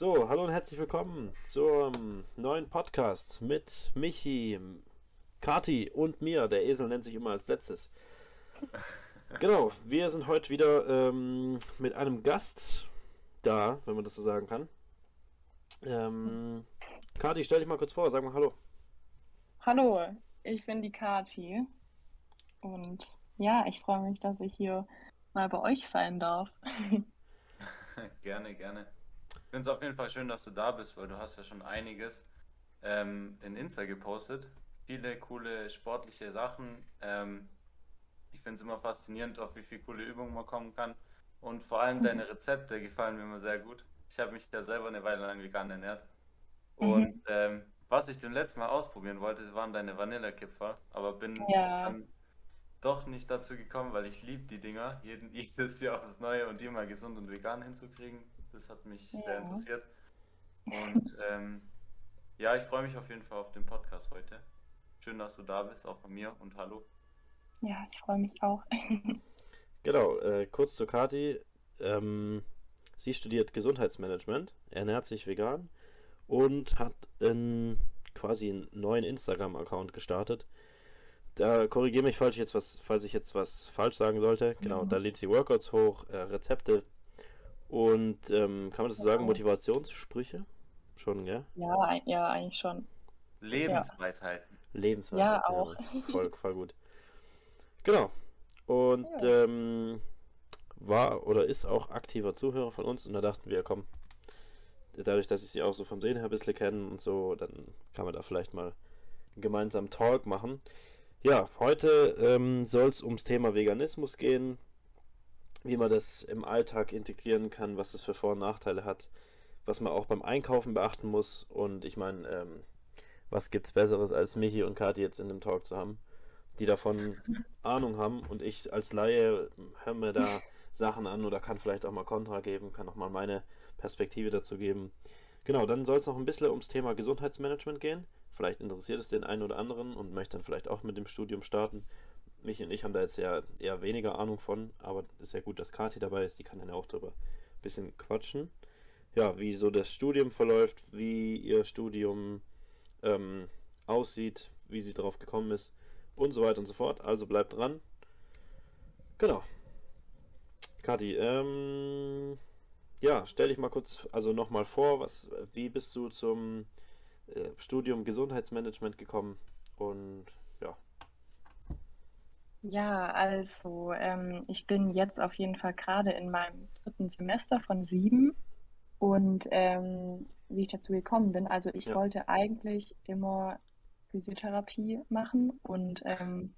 So, hallo und herzlich willkommen zum neuen Podcast mit Michi, Kati und mir. Der Esel nennt sich immer als letztes. Genau, wir sind heute wieder ähm, mit einem Gast da, wenn man das so sagen kann. Ähm, Kati, stell dich mal kurz vor, sag mal Hallo. Hallo, ich bin die Kati und ja, ich freue mich, dass ich hier mal bei euch sein darf. gerne, gerne. Ich finde es auf jeden Fall schön, dass du da bist, weil du hast ja schon einiges ähm, in Insta gepostet. Viele coole sportliche Sachen. Ähm, ich finde es immer faszinierend, auf wie viele coole Übungen man kommen kann. Und vor allem deine Rezepte gefallen mir immer sehr gut. Ich habe mich ja selber eine Weile lang vegan ernährt. Und mhm. ähm, was ich dem letzten Mal ausprobieren wollte, waren deine Vanillekipferl, aber bin ja. dann doch nicht dazu gekommen, weil ich liebe die Dinger, jeden, jedes Jahr aufs Neue und die mal gesund und vegan hinzukriegen. Das hat mich ja. sehr interessiert. Und ähm, ja, ich freue mich auf jeden Fall auf den Podcast heute. Schön, dass du da bist, auch von mir und hallo. Ja, ich freue mich auch. genau, äh, kurz zu Kati. Ähm, sie studiert Gesundheitsmanagement, ernährt sich vegan und hat einen, quasi einen neuen Instagram-Account gestartet. Da korrigiere mich, falls ich jetzt was, falls ich jetzt was falsch sagen sollte. Genau, mhm. da lädt sie Workouts hoch, äh, Rezepte und ähm, kann man das so sagen, Motivationssprüche? Schon, gell? Ja, ja, eigentlich schon. Lebensweisheiten. Lebensweisheiten. Ja, auch. Ja, voll, voll gut. Genau. Und ja. ähm, war oder ist auch aktiver Zuhörer von uns und da dachten wir, komm, dadurch, dass ich sie auch so vom Sehen her ein bisschen kenne und so, dann kann man da vielleicht mal einen gemeinsamen Talk machen. Ja, heute ähm, soll es ums Thema Veganismus gehen, wie man das im Alltag integrieren kann, was es für Vor- und Nachteile hat, was man auch beim Einkaufen beachten muss und ich meine, ähm, was gibt's Besseres als Michi und Kathi jetzt in dem Talk zu haben, die davon Ahnung haben und ich als Laie höre mir da Sachen an oder kann vielleicht auch mal Kontra geben, kann auch mal meine Perspektive dazu geben. Genau, dann soll es noch ein bisschen ums Thema Gesundheitsmanagement gehen. Vielleicht interessiert es den einen oder anderen und möchte dann vielleicht auch mit dem Studium starten. Mich und ich haben da jetzt ja eher weniger Ahnung von, aber ist ja gut, dass Kathi dabei ist, die kann dann ja auch drüber ein bisschen quatschen. Ja, wie so das Studium verläuft, wie ihr Studium ähm, aussieht, wie sie drauf gekommen ist und so weiter und so fort. Also bleibt dran. Genau, Kathi, ähm, ja, stell dich mal kurz, also nochmal vor, was, wie bist du zum äh, Studium Gesundheitsmanagement gekommen und ja. Also ähm, ich bin jetzt auf jeden Fall gerade in meinem dritten Semester von sieben und ähm, wie ich dazu gekommen bin, also ich ja. wollte eigentlich immer Physiotherapie machen und ähm,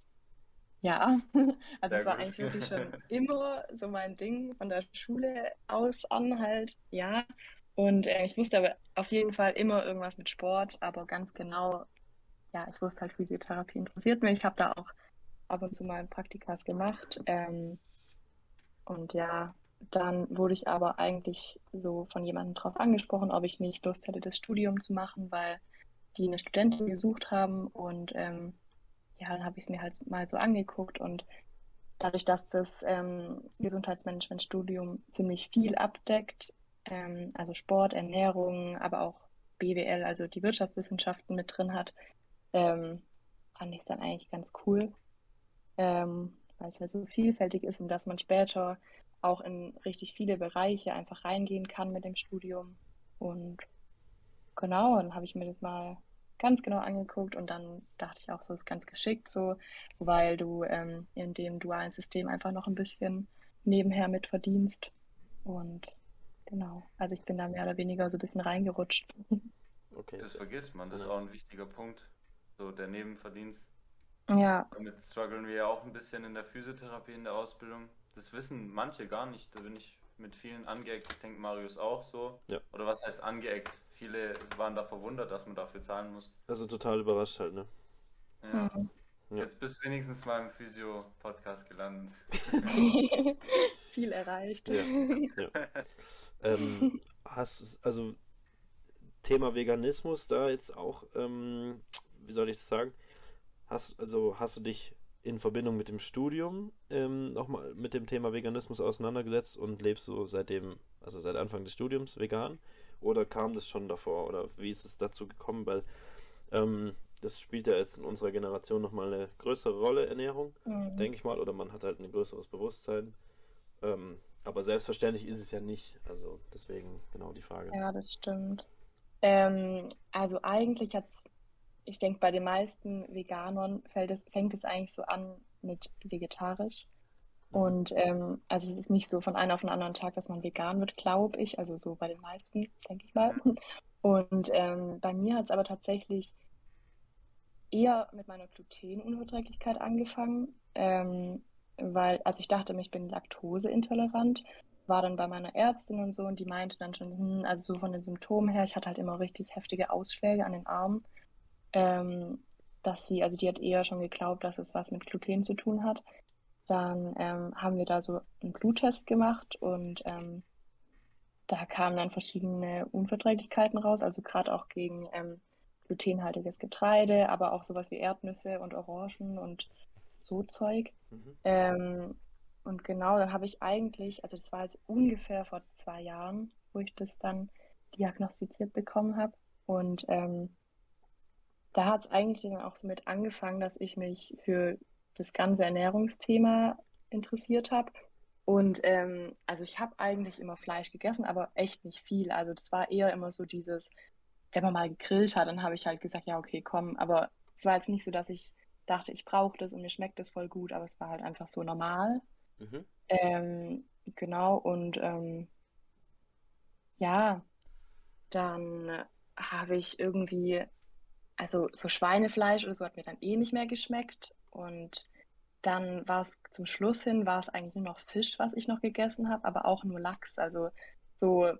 ja, also es war eigentlich wirklich schon immer so mein Ding von der Schule aus an halt, ja. Und äh, ich wusste aber auf jeden Fall immer irgendwas mit Sport, aber ganz genau, ja, ich wusste halt, Physiotherapie interessiert mich. Ich habe da auch ab und zu mal Praktikas gemacht. Ähm, und ja, dann wurde ich aber eigentlich so von jemandem drauf angesprochen, ob ich nicht Lust hätte, das Studium zu machen, weil die eine Studentin gesucht haben und ähm, ja, dann habe ich es mir halt mal so angeguckt und dadurch, dass das ähm, Gesundheitsmanagement-Studium ziemlich viel abdeckt, ähm, also Sport, Ernährung, aber auch BWL, also die Wirtschaftswissenschaften mit drin hat, ähm, fand ich es dann eigentlich ganz cool, ähm, weil es halt so vielfältig ist und dass man später auch in richtig viele Bereiche einfach reingehen kann mit dem Studium. Und genau, dann habe ich mir das mal ganz genau angeguckt und dann dachte ich auch, so ist ganz geschickt so, weil du ähm, in dem dualen System einfach noch ein bisschen nebenher mit verdienst. Und genau, also ich bin da mehr oder weniger so ein bisschen reingerutscht. Okay. Das vergisst man, das ist auch ein wichtiger Punkt. So der Nebenverdienst. Ja. Damit strugglen wir ja auch ein bisschen in der Physiotherapie, in der Ausbildung. Das wissen manche gar nicht. Da bin ich mit vielen angeeckt. Ich denke, Marius auch so. Ja. Oder was heißt angeeckt? Viele waren da verwundert, dass man dafür zahlen muss. Also total überrascht halt, ne? Ja. Mhm. Jetzt bist du wenigstens mal im Physio-Podcast gelandet. Ziel erreicht. Ja. ja. ähm, hast also Thema Veganismus da jetzt auch, ähm, wie soll ich das sagen? Hast, also hast du dich in Verbindung mit dem Studium ähm, nochmal mit dem Thema Veganismus auseinandergesetzt und lebst du seitdem, also seit Anfang des Studiums vegan? oder kam das schon davor? Oder wie ist es dazu gekommen? Weil ähm, das spielt ja jetzt in unserer Generation nochmal eine größere Rolle, Ernährung, mhm. denke ich mal, oder man hat halt ein größeres Bewusstsein. Ähm, aber selbstverständlich ist es ja nicht. Also deswegen genau die Frage. Ja, das stimmt. Ähm, also eigentlich hat es, ich denke, bei den meisten Veganern es, fängt es eigentlich so an mit vegetarisch. Und ähm, also es ist nicht so von einem auf den anderen Tag, dass man vegan wird, glaube ich. Also so bei den meisten, denke ich mal. Und ähm, bei mir hat es aber tatsächlich eher mit meiner Glutenunverträglichkeit angefangen, ähm, weil, also ich dachte, ich bin laktoseintolerant, war dann bei meiner Ärztin und so und die meinte dann schon, hm, also so von den Symptomen her, ich hatte halt immer richtig heftige Ausschläge an den Armen, ähm, dass sie, also die hat eher schon geglaubt, dass es was mit Gluten zu tun hat. Dann ähm, haben wir da so einen Bluttest gemacht und ähm, da kamen dann verschiedene Unverträglichkeiten raus, also gerade auch gegen ähm, glutenhaltiges Getreide, aber auch sowas wie Erdnüsse und Orangen und so Zeug. Mhm. Ähm, und genau, dann habe ich eigentlich, also das war jetzt ungefähr vor zwei Jahren, wo ich das dann diagnostiziert bekommen habe. Und ähm, da hat es eigentlich dann auch so mit angefangen, dass ich mich für das ganze Ernährungsthema interessiert habe. Und ähm, also ich habe eigentlich immer Fleisch gegessen, aber echt nicht viel. Also das war eher immer so dieses, wenn man mal gegrillt hat, dann habe ich halt gesagt, ja, okay, komm. Aber es war jetzt nicht so, dass ich dachte, ich brauche das und mir schmeckt das voll gut, aber es war halt einfach so normal. Mhm. Ähm, genau, und ähm, ja, dann habe ich irgendwie, also so Schweinefleisch oder so hat mir dann eh nicht mehr geschmeckt. Und dann war es zum Schluss hin, war es eigentlich nur noch Fisch, was ich noch gegessen habe, aber auch nur Lachs. Also so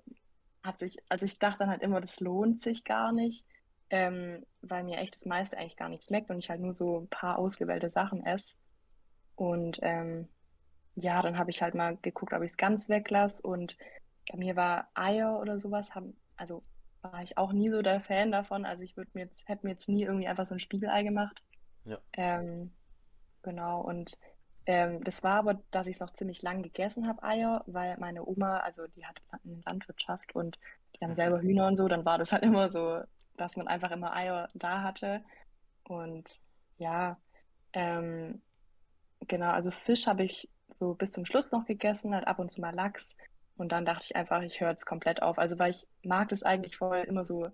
hat sich, also ich dachte dann halt immer, das lohnt sich gar nicht, ähm, weil mir echt das meiste eigentlich gar nicht schmeckt und ich halt nur so ein paar ausgewählte Sachen esse. Und ähm, ja, dann habe ich halt mal geguckt, ob ich es ganz weglasse und bei mir war Eier oder sowas, haben, also war ich auch nie so der Fan davon. Also ich würde mir jetzt, hätte mir jetzt nie irgendwie einfach so ein Spiegelei gemacht. Ja. Ähm, genau, und ähm, das war aber, dass ich es noch ziemlich lang gegessen habe, Eier, weil meine Oma, also die hat Landwirtschaft und die haben mhm. selber Hühner und so, dann war das halt immer so, dass man einfach immer Eier da hatte. Und ja, ähm, genau, also Fisch habe ich so bis zum Schluss noch gegessen, halt ab und zu mal Lachs. Und dann dachte ich einfach, ich höre jetzt komplett auf. Also weil ich mag es eigentlich voll, immer so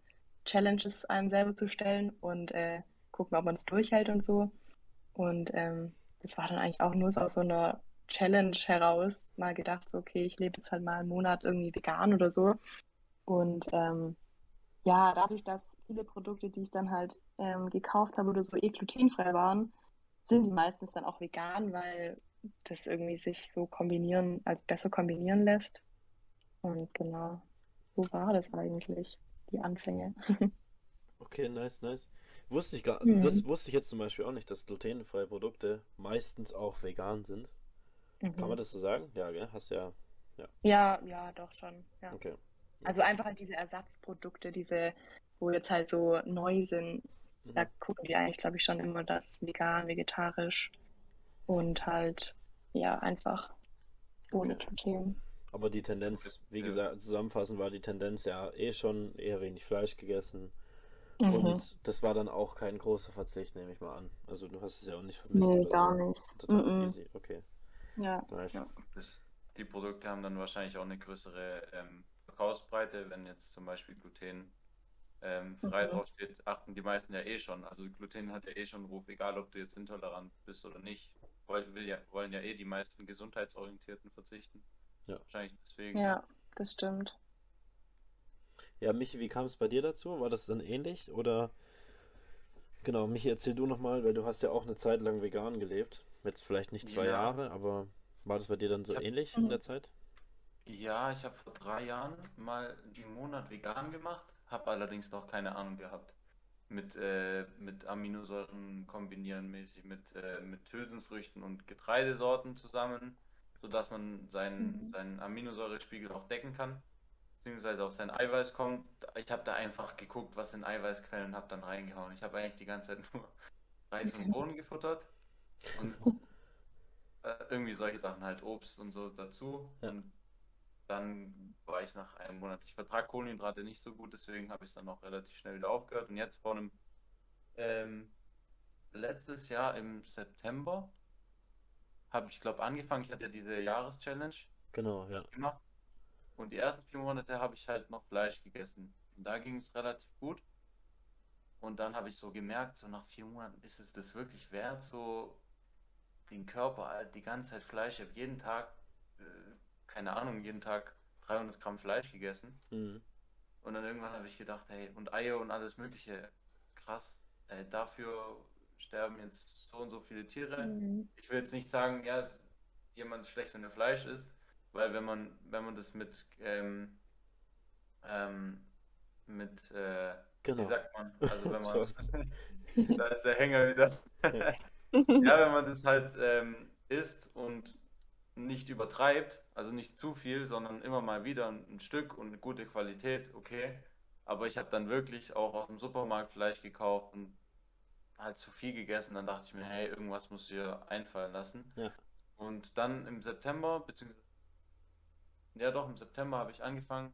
Challenges einem selber zu stellen und äh, gucken, ob man es durchhält und so. Und ähm, das war dann eigentlich auch nur so aus so einer Challenge heraus mal gedacht, so, okay, ich lebe jetzt halt mal einen Monat irgendwie vegan oder so. Und ähm, ja, dadurch, dass viele Produkte, die ich dann halt ähm, gekauft habe oder so eh glutenfrei waren, sind die meistens dann auch vegan, weil das irgendwie sich so kombinieren, also besser kombinieren lässt. Und genau, so war das eigentlich, die Anfänge. okay, nice, nice. Wusste ich gar, also mhm. das wusste ich jetzt zum Beispiel auch nicht, dass glutenfreie Produkte meistens auch vegan sind. Mhm. Kann man das so sagen? Ja, gell? Hast ja, ja. Ja, ja, doch schon. Ja. Okay. Also einfach halt diese Ersatzprodukte, diese, wo jetzt halt so neu sind, mhm. da gucken die eigentlich, glaube ich, schon immer das vegan, vegetarisch und halt, ja, einfach ohne okay. Gluten. Aber die Tendenz, wie gesagt, zusammenfassend war die Tendenz ja eh schon eher wenig Fleisch gegessen. Mhm. Und das war dann auch kein großer Verzicht, nehme ich mal an. Also du hast es ja auch nicht vermisst. Nee, gar so. nicht. Total mhm. easy, okay. Ja. Nice. ja. Das, die Produkte haben dann wahrscheinlich auch eine größere ähm, Verkaufsbreite, wenn jetzt zum Beispiel Gluten ähm, frei mhm. draufsteht, achten die meisten ja eh schon. Also Gluten hat ja eh schon einen Ruf, egal ob du jetzt intolerant bist oder nicht. Wollen, will ja, wollen ja eh die meisten Gesundheitsorientierten verzichten. Ja. Wahrscheinlich deswegen. Ja, das stimmt. Ja, Michi, wie kam es bei dir dazu? War das dann ähnlich? Oder genau, Michi, erzähl du nochmal, weil du hast ja auch eine Zeit lang vegan gelebt. Jetzt vielleicht nicht zwei ja. Jahre, aber war das bei dir dann so hab, ähnlich in der Zeit? Ja, ich habe vor drei Jahren mal einen Monat vegan gemacht, habe allerdings noch keine Ahnung gehabt. Mit, äh, mit Aminosäuren kombinieren mäßig, mit, äh, mit Hülsenfrüchten und Getreidesorten zusammen, sodass man seinen, mhm. seinen Aminosäurespiegel auch decken kann, beziehungsweise auf sein Eiweiß kommt. Ich habe da einfach geguckt, was in Eiweißquellen und habe dann reingehauen. Ich habe eigentlich die ganze Zeit nur Reis und Bohnen gefuttert und äh, irgendwie solche Sachen halt, Obst und so dazu. Ja. Und dann war ich nach einem Monat. Ich vertrage Kohlenhydrate nicht so gut, deswegen habe ich es dann auch relativ schnell wieder aufgehört. Und jetzt vor einem ähm, letztes Jahr im September habe ich, glaube angefangen. Ich hatte ja diese Jahreschallenge Genau, ja. gemacht. Und die ersten vier Monate habe ich halt noch Fleisch gegessen. Und da ging es relativ gut. Und dann habe ich so gemerkt, so nach vier Monaten, ist es das wirklich wert, so den Körper halt die ganze Zeit Fleisch. Ich habe jeden Tag, äh, keine Ahnung, jeden Tag 300 Gramm Fleisch gegessen. Mhm. Und dann irgendwann habe ich gedacht, hey, und Eier und alles Mögliche, krass, äh, dafür sterben jetzt so und so viele Tiere. Mhm. Ich will jetzt nicht sagen, ja, es- jemand ist schlecht, wenn er Fleisch isst, weil wenn man, wenn man das mit, ähm, ähm, mit, äh, wie Genau. sagt man, also wenn man, da ist der Hänger wieder. Ja. Ja, wenn man das halt ähm, isst und nicht übertreibt, also nicht zu viel, sondern immer mal wieder ein, ein Stück und eine gute Qualität, okay. Aber ich habe dann wirklich auch aus dem Supermarkt Fleisch gekauft und halt zu viel gegessen. Dann dachte ich mir, hey, irgendwas muss dir einfallen lassen. Ja. Und dann im September, beziehungsweise, ja doch, im September habe ich angefangen.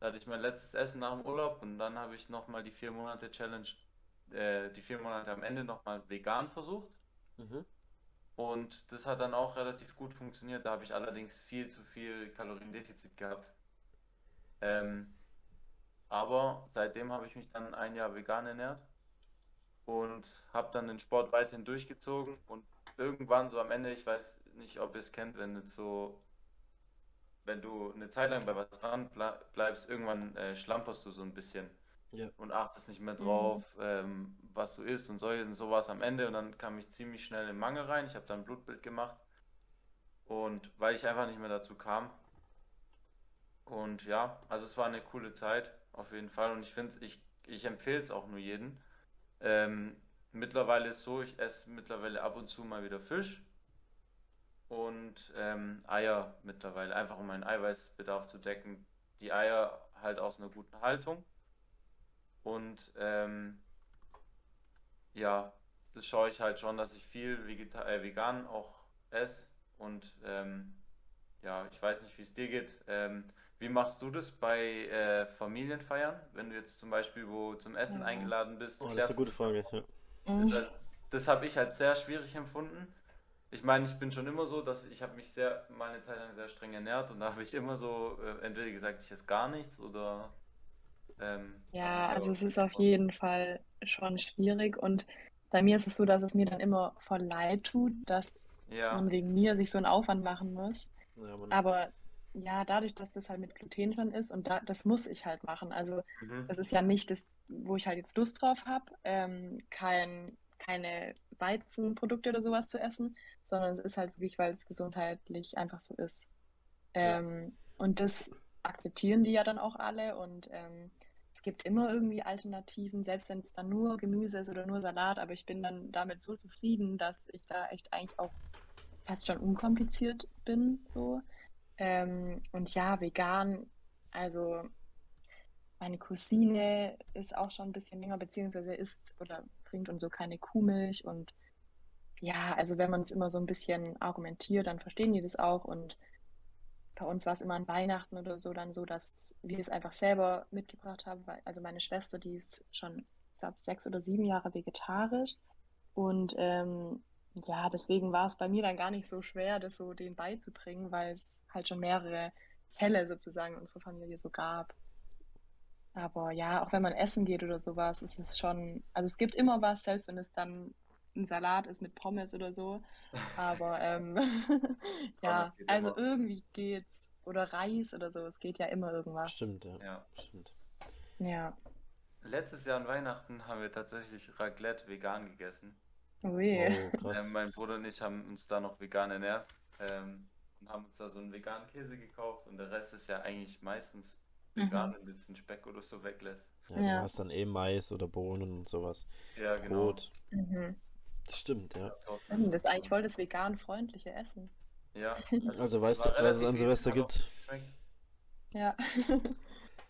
Da hatte ich mein letztes Essen nach dem Urlaub und dann habe ich nochmal die vier Monate Challenge, äh, die vier Monate am Ende nochmal vegan versucht. Mhm. Und das hat dann auch relativ gut funktioniert. Da habe ich allerdings viel zu viel Kaloriendefizit gehabt. Ähm, aber seitdem habe ich mich dann ein Jahr vegan ernährt und habe dann den Sport weiterhin durchgezogen. Und irgendwann so am Ende, ich weiß nicht, ob ihr es kennt, wenn jetzt so, wenn du eine Zeit lang bei was dran ble- bleibst, irgendwann äh, schlamperst du so ein bisschen Ja. und achtest nicht mehr Mhm. drauf, ähm, was du isst und so, und so war es am Ende. Und dann kam ich ziemlich schnell in Mangel rein. Ich habe dann ein Blutbild gemacht. Und weil ich einfach nicht mehr dazu kam. Und ja, also es war eine coole Zeit, auf jeden Fall. Und ich finde, ich, ich empfehle es auch nur jedem. Ähm, mittlerweile ist so, ich esse mittlerweile ab und zu mal wieder Fisch und ähm, Eier mittlerweile, einfach um meinen Eiweißbedarf zu decken. Die Eier halt aus einer guten Haltung. Und ähm, ja, das schaue ich halt schon, dass ich viel Vegeta äh, vegan auch esse. Und ähm, ja, ich weiß nicht, wie es dir geht. Ähm, wie machst du das bei äh, Familienfeiern, wenn du jetzt zum Beispiel wo zum Essen Ja. eingeladen bist? Oh, das ist eine gute Frage. Ja. das, Mhm. halt- das habe ich halt sehr schwierig empfunden. Ich meine, ich bin schon immer so, dass ich habe mich sehr, meine Zeit lang sehr streng ernährt und da habe ich immer so äh, entweder gesagt, ich esse gar nichts oder ähm, Ja, also es ist auf jeden Fall schon schwierig und bei mir ist es so, dass es mir dann immer voll leid tut, dass ja, man wegen mir sich so einen Aufwand machen muss. Ja, man, Aber ja, dadurch, dass das halt mit Gluten schon ist und da, das muss ich halt machen. Also mhm, das ist ja nicht das, wo ich halt jetzt Lust drauf habe, ähm, kein, keine Weizenprodukte oder sowas zu essen, sondern es ist halt wirklich, weil es gesundheitlich einfach so ist. Ja. Ähm, und das akzeptieren die ja dann auch alle und ähm, es gibt immer irgendwie Alternativen, selbst wenn es dann nur Gemüse ist oder nur Salat, aber ich bin dann damit so zufrieden, dass ich da echt eigentlich auch fast schon unkompliziert bin, so. Ähm, und ja, vegan, also meine Cousine ist auch schon ein bisschen länger, beziehungsweise isst oder trinkt und so keine Kuhmilch. Und ja, also wenn man es immer so ein bisschen argumentiert, dann verstehen die das auch. Und bei uns war es immer an Weihnachten oder so dann so, dass wir es einfach selber mitgebracht haben. Weil, also meine Schwester, die ist schon, ich glaube, sechs oder sieben Jahre vegetarisch. Und ähm, ja, deswegen war es bei mir dann gar nicht so schwer, das so denen beizubringen, weil es halt schon mehrere Fälle sozusagen in unserer Familie so gab. Aber ja, auch wenn man essen geht oder sowas, ist es schon, also es gibt immer was, selbst wenn es dann ein Salat ist mit Pommes oder so. Aber ähm, ja, also immer. irgendwie geht's. Oder Reis oder so, es geht ja immer irgendwas. stimmt, ja. ja. Stimmt. Ja. Letztes Jahr an Weihnachten haben wir tatsächlich Raclette vegan gegessen. Ui. Oh, krass. Ähm, mein Bruder und ich haben uns da noch vegan ernährt ähm, und haben uns da so einen veganen Käse gekauft und der Rest ist ja eigentlich meistens vegan, Mhm. wenn du ein bisschen Speck oder so weglässt. Ja, du Ja. hast dann eh Mais oder Bohnen und sowas. Ja, genau. Brot. Mhm. Das stimmt, ja. Das ist eigentlich voll das vegan-freundliche Essen. Ja, Also es weißt du jetzt, was es an Silvester gibt? Ja.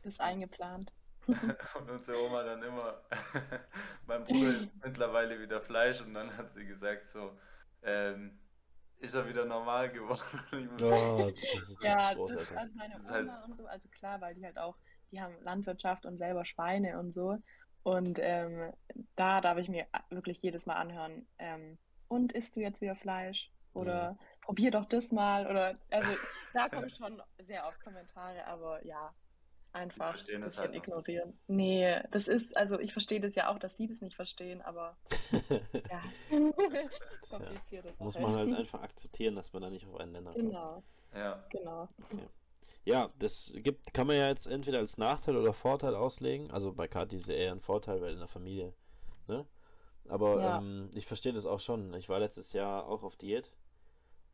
Das ist eingeplant. Und unsere Oma dann immer, mein Bruder isst mittlerweile wieder Fleisch und dann hat sie gesagt so, ähm, ist er wieder normal geworden. Oh, das ist Ja, das, also meine ist Oma halt- und so, also klar, weil die halt auch, die haben Landwirtschaft und selber Schweine und so. Und ähm, da darf ich mir wirklich jedes Mal anhören, ähm, und isst du jetzt wieder Fleisch? Oder probier doch das mal. Oder also da kommen schon sehr oft Kommentare, aber ja, einfach ein bisschen halt ignorieren. Nee, das ist, also ich verstehe das ja auch, dass sie das nicht verstehen, aber ja, komplizierte Muss Sache. man halt einfach akzeptieren, dass man da nicht auf einen Nenner kommt. Genau, Ja, genau. Ja, das gibt, kann man ja jetzt entweder als Nachteil oder Vorteil auslegen. Also bei Kathi ist es eher ein Vorteil, weil in der Familie, ne? Aber Ja. ähm, ich verstehe das auch schon. Ich war letztes Jahr auch auf Diät.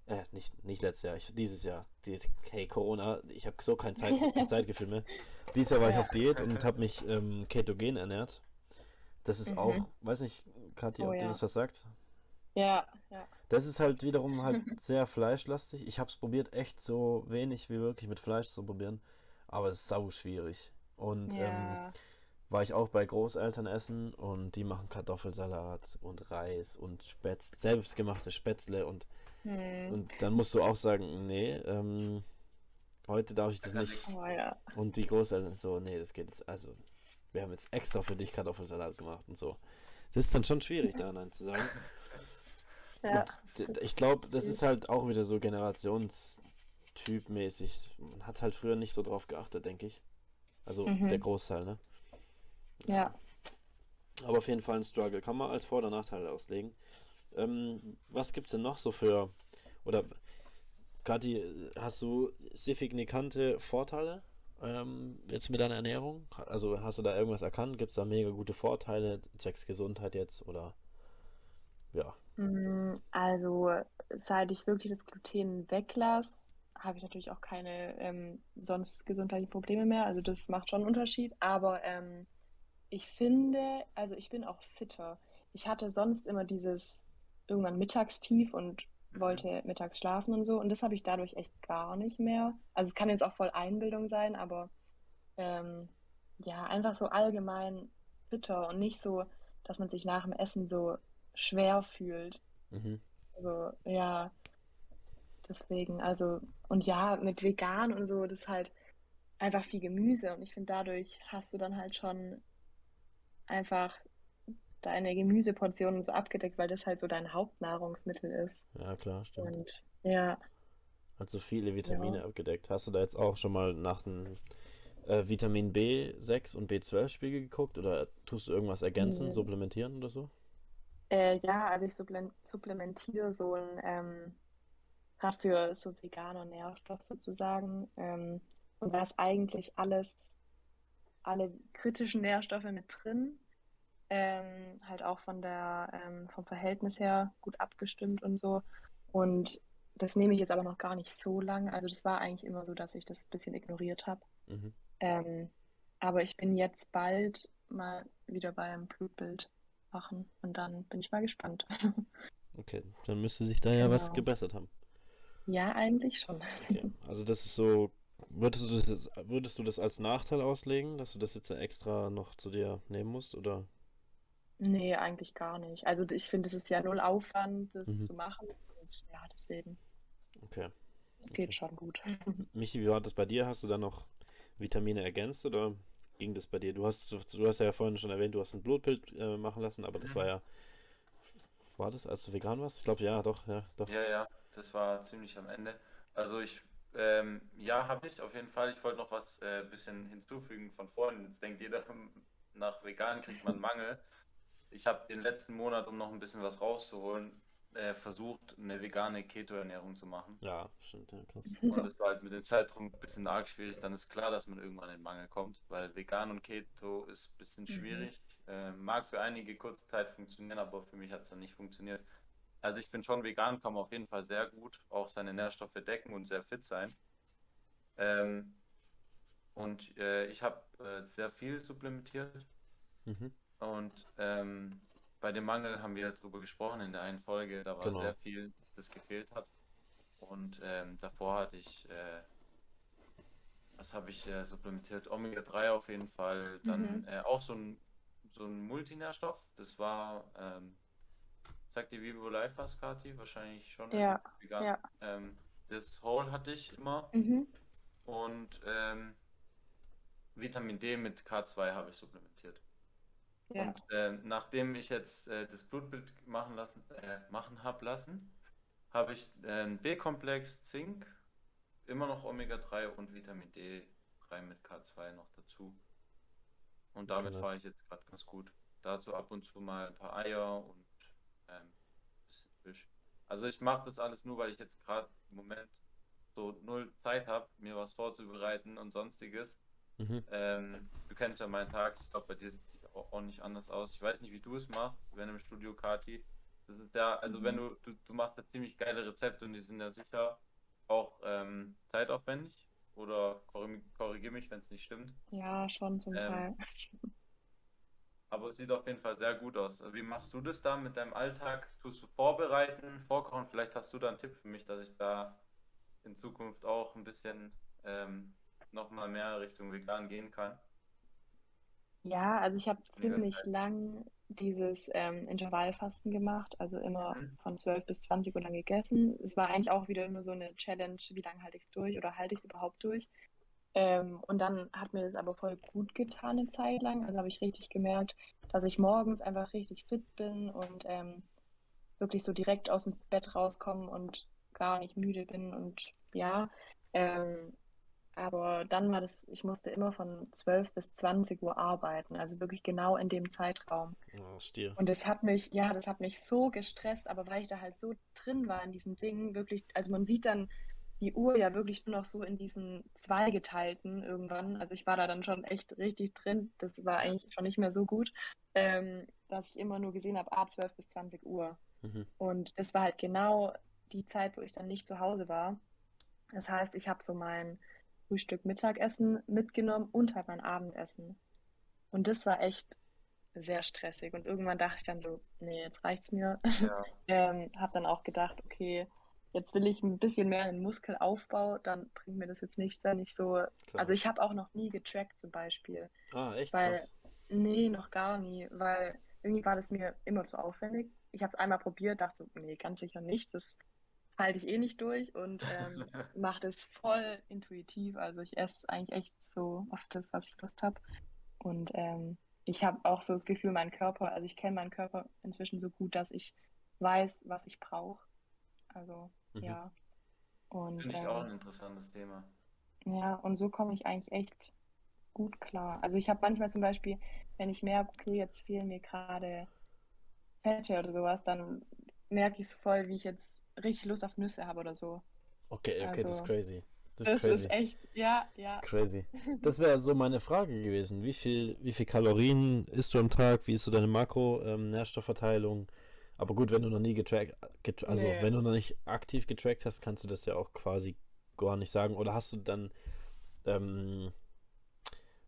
Äh, nicht, nicht letztes Jahr, ich, dieses Jahr. Die, hey, Corona, ich habe so kein, Zeit, Zeitgefühl mehr. Dieses Jahr war ich auf Diät und habe mich ähm, ketogen ernährt. Das ist Mhm. auch, weiß nicht, Kathi, Oh ob dir ja. das was sagt? Ja, ja. Das ist halt wiederum halt sehr fleischlastig. Ich habe es probiert, echt so wenig wie möglich mit Fleisch zu probieren, aber es ist sau schwierig. Und ähm, Ja, war ich auch bei Großeltern essen und die machen Kartoffelsalat und Reis und Spätzle, selbstgemachte Spätzle und, hm. und dann musst du auch sagen, nee, ähm, heute darf ich das nicht. Oh ja. Und die Großeltern so, nee, das geht jetzt, also wir haben jetzt extra für dich Kartoffelsalat gemacht und so. Das ist dann schon schwierig, da Nein zu sagen. Ja, Und ich glaube, das ist halt auch wieder so generationstypmäßig. Man hat halt früher nicht so drauf geachtet, denke ich. Also Mhm. der Großteil, ne? ja. Aber auf jeden Fall ein Struggle. Kann man als Vor- oder Nachteil auslegen. Ähm, was gibt's denn noch so für. Oder Kathi, hast du signifikante Vorteile ähm, jetzt mit deiner Ernährung? Also hast du da irgendwas erkannt? Gibt es da mega gute Vorteile, zwecks Gesundheit jetzt? Oder ja. Mm, Also, seit ich wirklich das Gluten weglasse, habe ich natürlich auch keine ähm, sonst gesundheitlichen Probleme mehr. Also, das macht schon einen Unterschied. Aber ähm, ich finde, also ich bin auch fitter. Ich hatte sonst immer dieses irgendwann Mittagstief und wollte mittags schlafen und so. Und das habe ich dadurch echt gar nicht mehr. Also, es kann jetzt auch voll Einbildung sein, aber ähm, ja, einfach so allgemein fitter und nicht so, dass man sich nach dem Essen so schwer fühlt. Mhm. Also, ja, deswegen, also, und ja, mit vegan und so, das ist halt einfach viel Gemüse. Und ich finde, dadurch hast du dann halt schon einfach deine Gemüseportionen so abgedeckt, weil das halt so dein Hauptnahrungsmittel ist. Ja, klar, stimmt. Und ja, Also viele Vitamine Ja. abgedeckt. Hast du da jetzt auch schon mal nach dem äh, Vitamin B6 und B12-Spiegel geguckt oder tust du irgendwas ergänzen, Nee. supplementieren oder so? äh, ja, also ich supplementiere so ein, ähm, gerade für so veganer Nährstoff sozusagen. Ähm, und da ist eigentlich alles, alle kritischen Nährstoffe mit drin. Ähm, halt auch von der, ähm, vom Verhältnis her gut abgestimmt und so. Und das nehme ich jetzt aber noch gar nicht so lange. Also das war eigentlich immer so, dass ich das ein bisschen ignoriert habe. Mhm. Ähm, aber ich bin jetzt bald mal wieder beim Blutbild machen und dann bin ich mal gespannt. Okay, dann müsste sich da ja was Genau. gebessert haben. Ja, eigentlich schon. Okay. Also das ist so, würdest du das, würdest du das als Nachteil auslegen, dass du das jetzt extra noch zu dir nehmen musst, oder? Nee, eigentlich gar nicht. Also ich finde, es ist ja null Aufwand, das Mhm. zu machen. Und ja, deswegen, Okay. es Okay. geht schon gut. Michi, wie war das bei dir? Hast du da noch Vitamine ergänzt oder ging das bei dir? Du hast, du hast ja vorhin schon erwähnt, du hast ein Blutbild äh, machen lassen, aber das war ja, war das, als du vegan warst? Ich glaube, ja, doch, ja, doch. Ja, ja, das war ziemlich am Ende. Also ich, ähm, ja, habe ich auf jeden Fall. Ich wollte noch was äh, bisschen hinzufügen von vorhin. Jetzt denkt jeder, nach vegan kriegt man Mangel. Ich habe den letzten Monat, um noch ein bisschen was rauszuholen, äh, versucht, eine vegane Keto-Ernährung zu machen. Ja, stimmt, ja, krass. Und es war halt mit dem Zeitraum ein bisschen arg schwierig. Dann ist klar, dass man irgendwann in Mangel kommt, weil vegan und Keto ist ein bisschen Mhm. schwierig. Äh, mag für einige kurze Zeit funktionieren, aber für mich hat es dann nicht funktioniert. Also ich bin schon vegan, kann man auf jeden Fall sehr gut auch seine Nährstoffe decken und sehr fit sein. Ähm, und äh, ich habe äh, sehr viel supplementiert Mhm. Und ähm, bei dem Mangel haben wir darüber gesprochen in der einen Folge, da war Genau. sehr viel, das gefehlt hat. Und ähm, davor hatte ich, äh, was habe ich äh, supplementiert? Omega-3 auf jeden Fall. Dann Mhm. äh, auch so ein, so ein Multinährstoff. Das war, ähm, Sagt die Vivo Life was, Kati? Wahrscheinlich schon. Ja, vegan. ja. Ähm, das Whole hatte ich immer Mhm. und ähm, Vitamin D mit K2 habe ich supplementiert. Ja. Und ähm, nachdem ich jetzt äh, das Blutbild machen lassen, äh, machen habe lassen, habe ich äh, einen B-Komplex, Zink, immer noch Omega-3 und Vitamin D3 mit K2 noch dazu. Und damit fahre ich jetzt gerade ganz gut. Dazu ab und zu mal ein paar Eier und ähm, ein bisschen Fisch. Also ich mache das alles nur, weil ich jetzt gerade im Moment so null Zeit habe, mir was vorzubereiten und sonstiges. Mhm. Ähm, du kennst ja meinen Tag, ich glaube, bei dir sieht auch, nicht anders aus. Ich weiß nicht, wie du es machst, wenn im Studio Kati. Das ist ja, also Mhm. wenn du, du, du machst ja ziemlich geile Rezepte und die sind ja sicher auch ähm, zeitaufwendig. Oder korrigiere mich, wenn es nicht stimmt. Ja, schon zum Ähm, Teil. Aber es sieht auf jeden Fall sehr gut aus. Wie machst du das da mit deinem Alltag? Tust du vorbereiten, vorkochen? Vielleicht hast du da einen Tipp für mich, dass ich da in Zukunft auch ein bisschen ähm, nochmal mehr Richtung vegan gehen kann. Ja, also ich habe ziemlich geil. lang dieses ähm, Intervallfasten gemacht, also immer Mhm. von 12 bis 20 Uhr lang gegessen. Es war eigentlich auch wieder nur so eine Challenge, wie lange halte ich es durch oder halte ich es überhaupt durch. Ähm, und dann hat mir das aber voll gut getan eine Zeit lang. Also habe ich richtig gemerkt, dass ich morgens einfach richtig fit bin und ähm, wirklich so direkt aus dem Bett rauskomme und gar nicht müde bin und ja. Ähm, aber dann war das, ich musste immer von 12 bis 20 Uhr arbeiten, also wirklich genau in dem Zeitraum. Ah, Stier. Und das hat mich, ja, das hat mich so gestresst, aber weil ich da halt so drin war in diesem Ding, wirklich, also man sieht dann die Uhr ja wirklich nur noch so in diesen zweigeteilten irgendwann. Also ich war da dann schon echt richtig drin. Das war eigentlich schon nicht mehr so gut, ähm, dass ich immer nur gesehen habe, ah, 12 bis 20 Uhr. Mhm. Und das war halt genau die Zeit, wo ich dann nicht zu Hause war. Das heißt, ich habe so mein Frühstück, Mittagessen mitgenommen und halt mein Abendessen. Und das war echt sehr stressig. Und irgendwann dachte ich dann so, nee, jetzt reicht's mir. Ja. Ähm, habe dann auch gedacht, okay, jetzt will ich ein bisschen mehr einen Muskelaufbau, dann bringt mir das jetzt nichts, wenn ich so. Klar. Also ich habe auch noch nie getrackt zum Beispiel. ah, echt weil- krass. Nee, noch gar nie, weil irgendwie war das mir immer zu aufwendig. Ich habe es einmal probiert, dachte so, nee, ganz sicher nicht. Das halte ich eh nicht durch und ähm, mache das voll intuitiv. Also ich esse eigentlich echt so oft das, was ich Lust habe. Und ähm, ich habe auch so das Gefühl, mein Körper, also ich kenne meinen Körper inzwischen so gut, dass ich weiß, was ich brauche. Also Mhm. ja. Und Finde ich auch ein ähm, interessantes Thema. ja, und so komme ich eigentlich echt gut klar. Also ich habe manchmal zum Beispiel, wenn ich merke, okay, jetzt fehlen mir gerade Fette oder sowas, dann merke ich so voll, wie ich jetzt richtig Lust auf Nüsse habe oder so. Okay, okay, das ist Also, crazy. Das Das ist crazy. ist echt, ja, ja. Crazy. Das wäre so meine Frage gewesen. Wie viel, wie viel Kalorien isst du am Tag? Wie ist so deine Makro-Nährstoffverteilung? Aber gut, wenn du noch nie getrackt, get, also Nee. wenn du noch nicht aktiv getrackt hast, kannst du das ja auch quasi gar nicht sagen. Oder hast du dann ähm,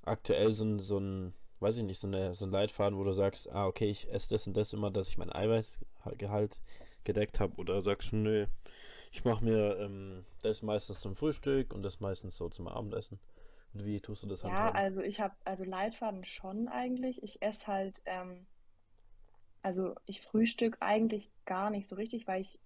aktuell so ein, so ein, weiß ich nicht, so, eine, so ein Leitfaden, wo du sagst, ah, okay, ich esse das und das immer, dass ich mein Eiweißgehalt gedeckt habe? Oder sagst du, nö, ich mache mir ähm, das meistens zum Frühstück und das meistens so zum Abendessen? Und wie tust du das Ja, handhaben? also ich habe, also Leitfaden schon eigentlich. Ich esse halt, ähm, also ich frühstück eigentlich gar nicht so richtig, weil ich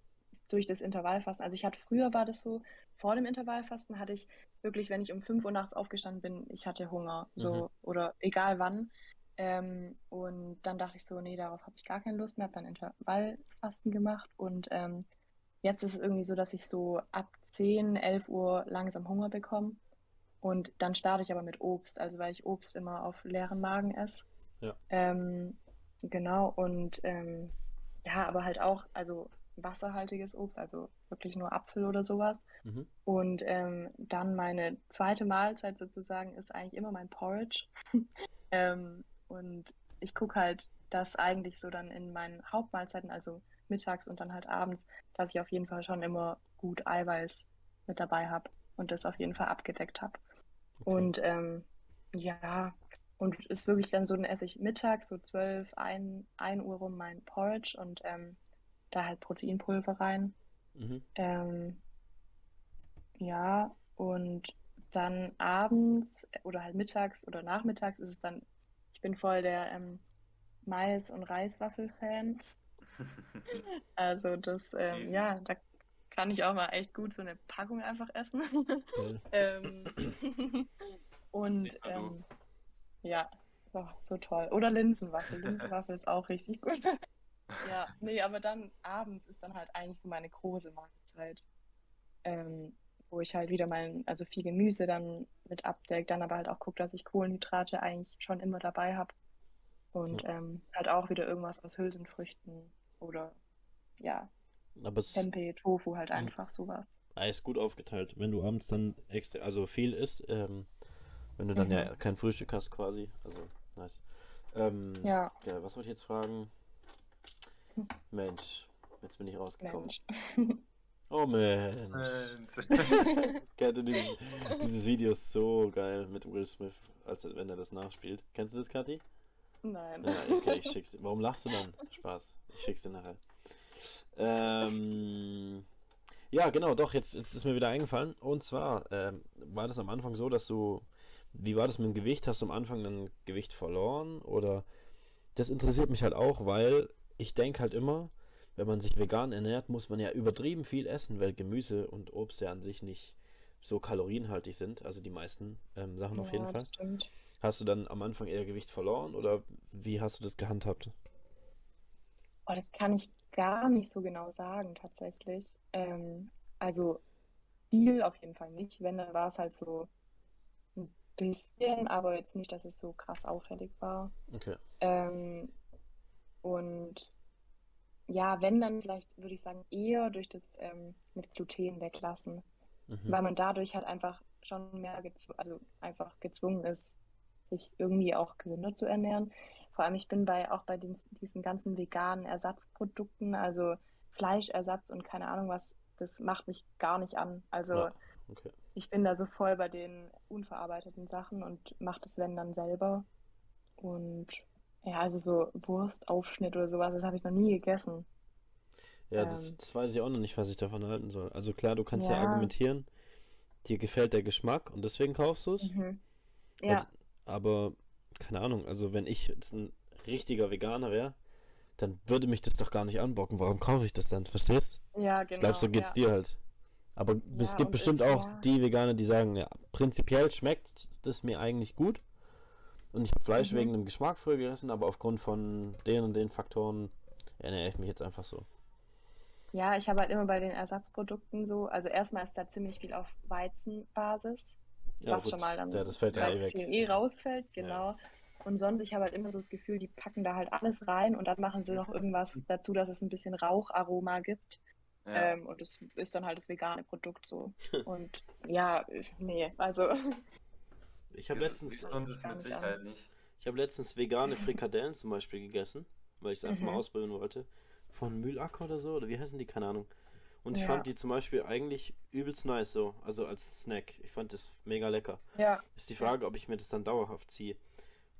durch das Intervallfasten, also ich hatte früher war das so, vor dem Intervallfasten hatte ich wirklich, wenn ich um 5 Uhr nachts aufgestanden bin, ich hatte Hunger, so, oder egal wann. Ähm, und dann dachte ich so, nee, darauf habe ich gar keine Lust mehr, habe dann Intervallfasten gemacht und ähm, jetzt ist es irgendwie so, dass ich so ab 10, 11 Uhr langsam Hunger bekomme. Und dann starte ich aber mit Obst, also weil ich Obst immer auf leeren Magen esse. Ja. Ähm, genau, und ähm, ja, aber halt auch, also wasserhaltiges Obst, also wirklich nur Apfel oder sowas. Mhm. Und ähm, dann meine zweite Mahlzeit sozusagen ist eigentlich immer mein Porridge. ähm, und ich gucke halt, dass eigentlich so dann in meinen Hauptmahlzeiten, also mittags und dann halt abends, dass ich auf jeden Fall schon immer gut Eiweiß mit dabei habe und das auf jeden Fall abgedeckt habe. Okay. Und ähm, ja, und ist wirklich dann so, dann esse ich mittags so 12, 1, 1 Uhr rum mein Porridge und ähm, da halt Proteinpulver rein. Mhm. Ähm, ja, und dann abends oder halt mittags oder nachmittags ist es dann, bin voll der ähm, Mais- und Reiswaffel-Fan. Also das, ähm, ja, da kann ich auch mal echt gut so eine Packung einfach essen. Ähm, und ähm, ja, oh, so toll. Oder Linsenwaffel. Linsenwaffel ist auch richtig gut. Ja, nee, aber dann abends ist dann halt eigentlich so meine große Mahlzeit, ähm, wo ich halt wieder mein, also viel Gemüse dann mit abdeck, dann aber halt auch gucke, dass ich Kohlenhydrate eigentlich schon immer dabei habe und ähm, halt auch wieder irgendwas aus Hülsenfrüchten oder ja, Aber es Tempeh, Tofu halt einfach sowas. Ist gut aufgeteilt. Wenn du abends dann extra, also viel isst, ähm, wenn du dann Mhm. ja kein Frühstück hast quasi. Also, nice. Ähm, Ja. ja, was wollte ich jetzt fragen? Mensch, jetzt bin ich rausgekommen. Oh Mensch. Mensch. Kennt ihr dieses, dieses Video ist so geil mit Will Smith, als wenn er das nachspielt. Kennst du das, Kathi? Nein. Ja, okay, ich schick's dir. Warum lachst du dann? Spaß. Ich schick's dir nachher. Ähm, ja, genau, doch, jetzt, jetzt ist mir wieder eingefallen. Und zwar ähm, war das am Anfang so, dass du. Wie war das mit dem Gewicht? Hast du am Anfang dann Gewicht verloren? Oder. Das interessiert mich halt auch, weil ich denke halt immer, wenn man sich vegan ernährt, muss man ja übertrieben viel essen, weil Gemüse und Obst ja an sich nicht so kalorienhaltig sind. Also die meisten ähm, Sachen auf jeden Ja, Fall. das stimmt. Hast du dann am Anfang eher Gewicht verloren oder wie hast du das gehandhabt? Oh, das kann ich gar nicht so genau sagen, tatsächlich. Ähm, also viel auf jeden Fall nicht. Wenn, dann war es halt so ein bisschen, aber jetzt nicht, dass es so krass auffällig war. Okay. Ähm, und ja, wenn, dann vielleicht würde ich sagen, eher durch das ähm, mit Gluten weglassen, Mhm. weil man dadurch halt einfach schon mehr also einfach gezwungen ist, sich irgendwie auch gesünder zu ernähren. Vor allem, ich bin bei auch bei den, diesen ganzen veganen Ersatzprodukten, also Fleischersatz und keine Ahnung was, das macht mich gar nicht an. Also Ja, okay. ich bin da so voll bei den unverarbeiteten Sachen und mache das, wenn dann selber. Und ja, also so Wurstaufschnitt oder sowas, das habe ich noch nie gegessen. Ja, das, Ähm. das weiß ich auch noch nicht, was ich davon halten soll. Also klar, du kannst ja Ja. argumentieren, dir gefällt der Geschmack und deswegen kaufst du es. Mhm. Ja, Aber keine Ahnung, also wenn ich jetzt ein richtiger Veganer wäre, dann würde mich das doch gar nicht anbocken. Warum kaufe ich das dann? Verstehst? ja, Ich glaube, so genau. geht's ja. dir halt. Aber es Ja, gibt und bestimmt ich- auch ja. die Veganer, die sagen, ja, prinzipiell schmeckt das mir eigentlich gut. Und ich habe Fleisch Mhm. wegen dem Geschmack früher gegessen, aber aufgrund von den und den Faktoren ernähre ich mich jetzt einfach so. Ja, ich habe halt immer bei den Ersatzprodukten so, also erstmal ist da ziemlich viel auf Weizenbasis, Ja, was gut. schon mal dann Ja, das fällt ja eh weg. eh rausfällt, genau. Und sonst, ich habe halt immer so das Gefühl, die packen da halt alles rein und dann machen sie noch irgendwas dazu, dass es ein bisschen Raucharoma gibt. Ja. Ähm, und das ist dann halt das vegane Produkt so. Und ja, nee, also Ich habe letztens, Gesund mit. Sicherheit nicht. ich habe letztens vegane Frikadellen zum Beispiel gegessen, weil ich es einfach mal Mhm. ausprobieren wollte. Von Mühlacker oder so, oder wie heißen die? Keine Ahnung. Und ich Ja. fand die zum Beispiel eigentlich übelst nice so, also als Snack. Ich fand das mega lecker. ja, Ist die Frage, ob ich mir das dann dauerhaft ziehe.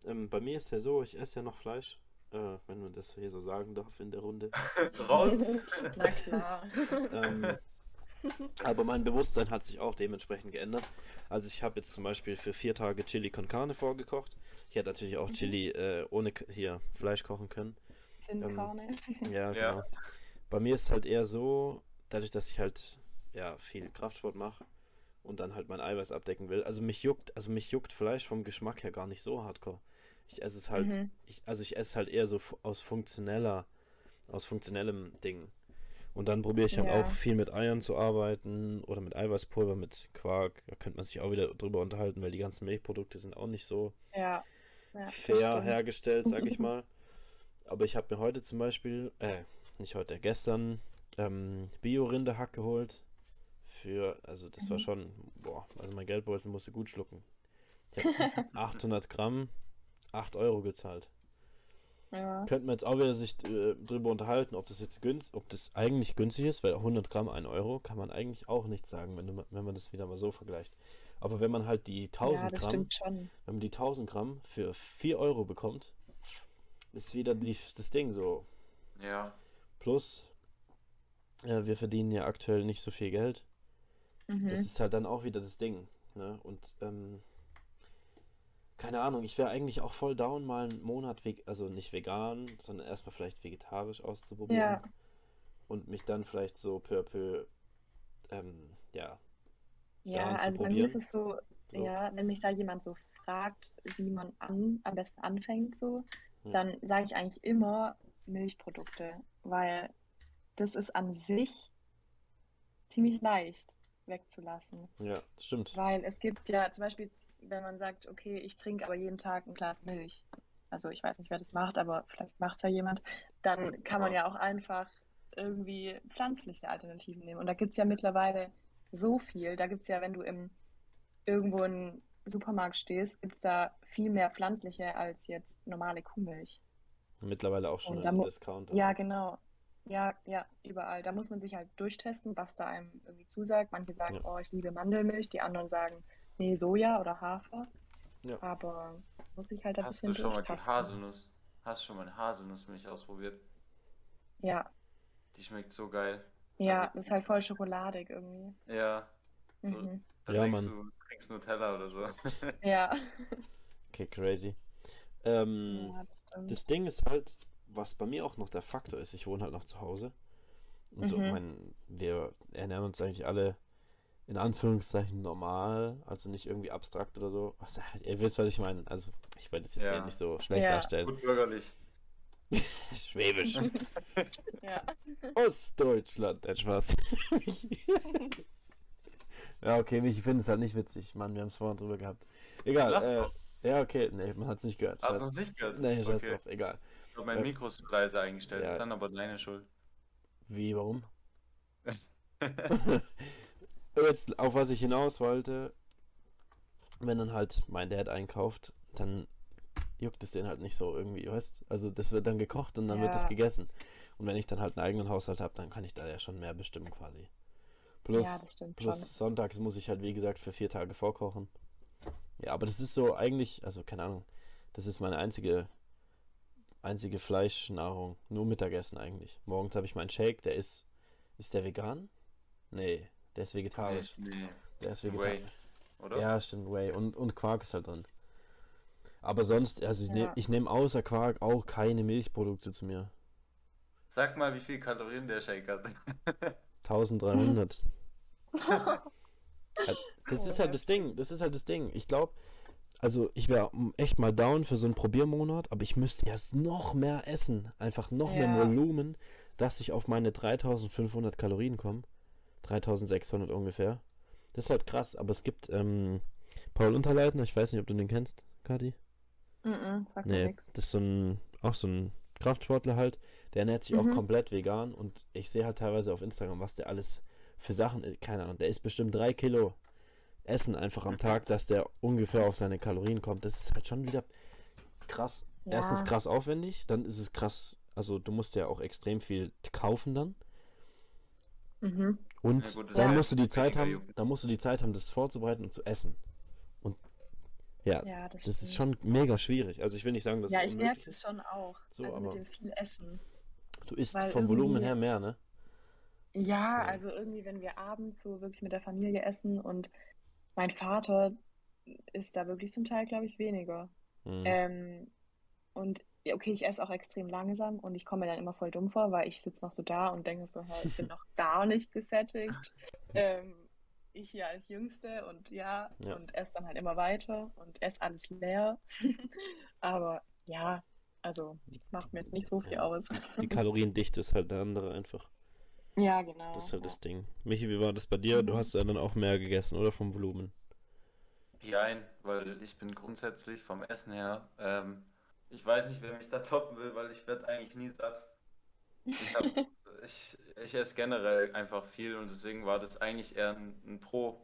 Ähm, bei mir ist ja so, ich esse ja noch Fleisch, äh, wenn man das hier so sagen darf in der Runde. Raus. na klar. ähm, aber mein Bewusstsein hat sich auch dementsprechend geändert. Also ich habe jetzt zum Beispiel für vier Tage Chili con Carne vorgekocht. Ich hätte natürlich auch Chili äh, ohne hier Fleisch kochen können. Sinnkarne. Ja, Ja. genau. Bei mir ist es halt eher so, dadurch, dass ich halt ja viel Kraftsport mache und dann halt mein Eiweiß abdecken will. Also mich juckt, also mich juckt Fleisch vom Geschmack her gar nicht so hardcore. Ich esse es halt, Mhm. ich, also ich esse halt eher so aus funktioneller, aus funktionellem Ding. Und dann probiere ich halt Ja. auch viel mit Eiern zu arbeiten oder mit Eiweißpulver, mit Quark. Da könnte man sich auch wieder drüber unterhalten, weil die ganzen Milchprodukte sind auch nicht so Ja, ja, fair hergestellt, sag ich mal. Aber ich habe mir heute zum Beispiel, äh, nicht heute, gestern ähm, Bio-Rinderhack geholt. Für, also das war Mhm. schon, boah, also mein Geldbeutel musste gut schlucken. Ich habe 800 Gramm, 8 Euro gezahlt. Ja. Könnten wir jetzt auch wieder sich äh, drüber unterhalten, ob das jetzt günstig, ob das eigentlich günstig ist, weil 100 Gramm 1 Euro kann man eigentlich auch nicht sagen, wenn, du, wenn man das wieder mal so vergleicht. Aber wenn man halt die Ja, 1000 das Gramm wenn man die 1000 Gramm für 4 Euro bekommt, ist wieder die, das Ding so. Ja. Plus, äh, wir verdienen ja aktuell nicht so viel Geld. Mhm. Das ist halt dann auch wieder das Ding. Ne? Und ähm, keine Ahnung, ich wäre eigentlich auch voll down, mal einen Monat, also nicht vegan, sondern erstmal vielleicht vegetarisch auszuprobieren. Ja. Und mich dann vielleicht so peu à peu, ähm, ja, Ja, also bei mir ist es so, So. ja, wenn mich da jemand so fragt, wie man an, am besten anfängt, so, Hm. dann sage ich eigentlich immer Milchprodukte, weil das ist an sich ziemlich leicht wegzulassen. Ja, das stimmt. Weil es gibt ja zum Beispiel, wenn man sagt, okay, ich trinke aber jeden Tag ein Glas Milch. Also ich weiß nicht, wer das macht, aber vielleicht macht es ja jemand. Dann kann man ja auch einfach irgendwie pflanzliche Alternativen nehmen. Und da gibt es ja mittlerweile so viel. Da gibt es ja, wenn du im irgendwo im Supermarkt stehst, gibt es da viel mehr pflanzliche als jetzt normale Kuhmilch. Mittlerweile auch schon im Discounter. Ja, genau. Ja, ja, überall. Da muss man sich halt durchtesten, was da einem irgendwie zusagt. Manche sagen, Ja. oh, ich liebe Mandelmilch, die anderen sagen, nee, Soja oder Hafer. Ja. Aber muss ich halt ein Hast bisschen du schon mal die. Haselnuss? Hast du schon mal eine Haselnussmilch ausprobiert? Ja, Die schmeckt so geil. ja, Also- das ist halt voll schokoladig irgendwie. Ja. So, Mhm. da Ja, denkst Mann. du, trinkst Nutella oder so. Ja. Okay, crazy. Ähm, Ja, das. Das Ding ist halt, was bei mir auch noch der Faktor ist, ich wohne halt noch zu Hause. Und so, Mhm. mein, wir ernähren uns eigentlich alle in Anführungszeichen normal, also nicht irgendwie abstrakt oder so. Was, ihr wisst, was ich meine. Also, ich wollte es jetzt Ja. hier nicht so schlecht Ja. darstellen. Gut bürgerlich. Schwäbisch. Ja. Ostdeutschland, der Spaß. ja, okay, ich finde es halt nicht witzig. Mann, wir haben es vorhin drüber gehabt. Egal, äh, ja, okay, nee, man hat es nicht gehört. Du es nicht gehört? Nee, scheiß okay. drauf, egal. Ich habe mein Äh, Mikro ist leise eingestellt, ja. ist dann aber deine Schuld. Wie, warum? Jetzt, auf was ich hinaus wollte, wenn dann halt mein Dad einkauft, dann juckt es den halt nicht so irgendwie, weißt Also das wird dann gekocht und dann wird das Ja. gegessen. Und wenn ich dann halt einen eigenen Haushalt habe, dann kann ich da ja schon mehr bestimmen quasi. Plus, Ja, das stimmt plus schon. sonntags muss ich halt, wie gesagt, für vier Tage vorkochen. Ja, aber das ist so eigentlich, also keine Ahnung, das ist meine einzige, einzige Fleischnahrung. Nur Mittagessen eigentlich. Morgens habe ich meinen Shake, der ist, ist der vegan? Nee, der ist vegetarisch. Nee, Der ist Whey, vegetarisch. oder? Ja, stimmt, Whey. Und, und Quark ist halt drin. Aber sonst, also ich Ja. nehme ich nehm außer Quark auch keine Milchprodukte zu mir. Sag mal, wie viel Kalorien der Shake hat. 1300. Das ist halt das Ding, das ist halt das Ding. Ich glaube, also ich wäre echt mal down für so einen Probiermonat, aber ich müsste erst noch mehr essen, einfach noch mehr Ja. Volumen, dass ich auf meine 3500 Kalorien komme. 3600 ungefähr. Das ist halt krass, aber es gibt ähm, Paul Unterleitner, ich weiß nicht, ob du den kennst, Kati. Mhm, sagt mir Nee, nix. das ist so ein, auch so ein Kraftsportler halt, der ernährt sich auch Mhm. komplett vegan und ich sehe halt teilweise auf Instagram, was der alles für Sachen, äh, keine Ahnung, der isst bestimmt drei Kilo Essen einfach am Tag, dass der ungefähr auf seine Kalorien kommt. Das ist halt schon wieder krass. Erstens Ja. krass aufwendig, dann ist es krass, also du musst ja auch extrem viel kaufen dann. Mhm. Und Ja gut, das dann musst du die Zeit weniger haben, jucken. dann musst du die Zeit haben, das vorzubereiten und zu essen. Und ja, Ja, das das ist schon mega schwierig. Also ich will nicht sagen, dass Ja, es ich merke ist. schon auch. So, also mit dem viel Essen. Du isst weil vom Volumen her mehr, ne? Ja. also irgendwie, wenn wir abends so wirklich mit der Familie essen und mein Vater isst da wirklich zum Teil, glaube ich, weniger. Mhm. Ähm, und okay, ich esse auch extrem langsam und ich komme mir dann immer voll dumm vor, weil ich sitze noch so da und denke so, hey, ich bin noch gar nicht gesättigt. Ähm, ich hier als Jüngste und ja, Ja. und esse dann halt immer weiter und esse alles leer. Aber ja, also es macht mir jetzt nicht so viel Ja. aus. Die Kaloriendichte ist halt der andere einfach. Ja, genau. Das ist halt ja. das Ding. Michi, wie war das bei dir? Du Mhm. hast ja dann auch mehr gegessen, oder? Vom Volumen. Jein, weil ich bin grundsätzlich vom Essen her, ähm, ich weiß nicht, wer mich da toppen will, weil ich werde eigentlich nie satt. Ich, hab, ich, ich esse generell einfach viel und deswegen war das eigentlich eher ein, ein Pro,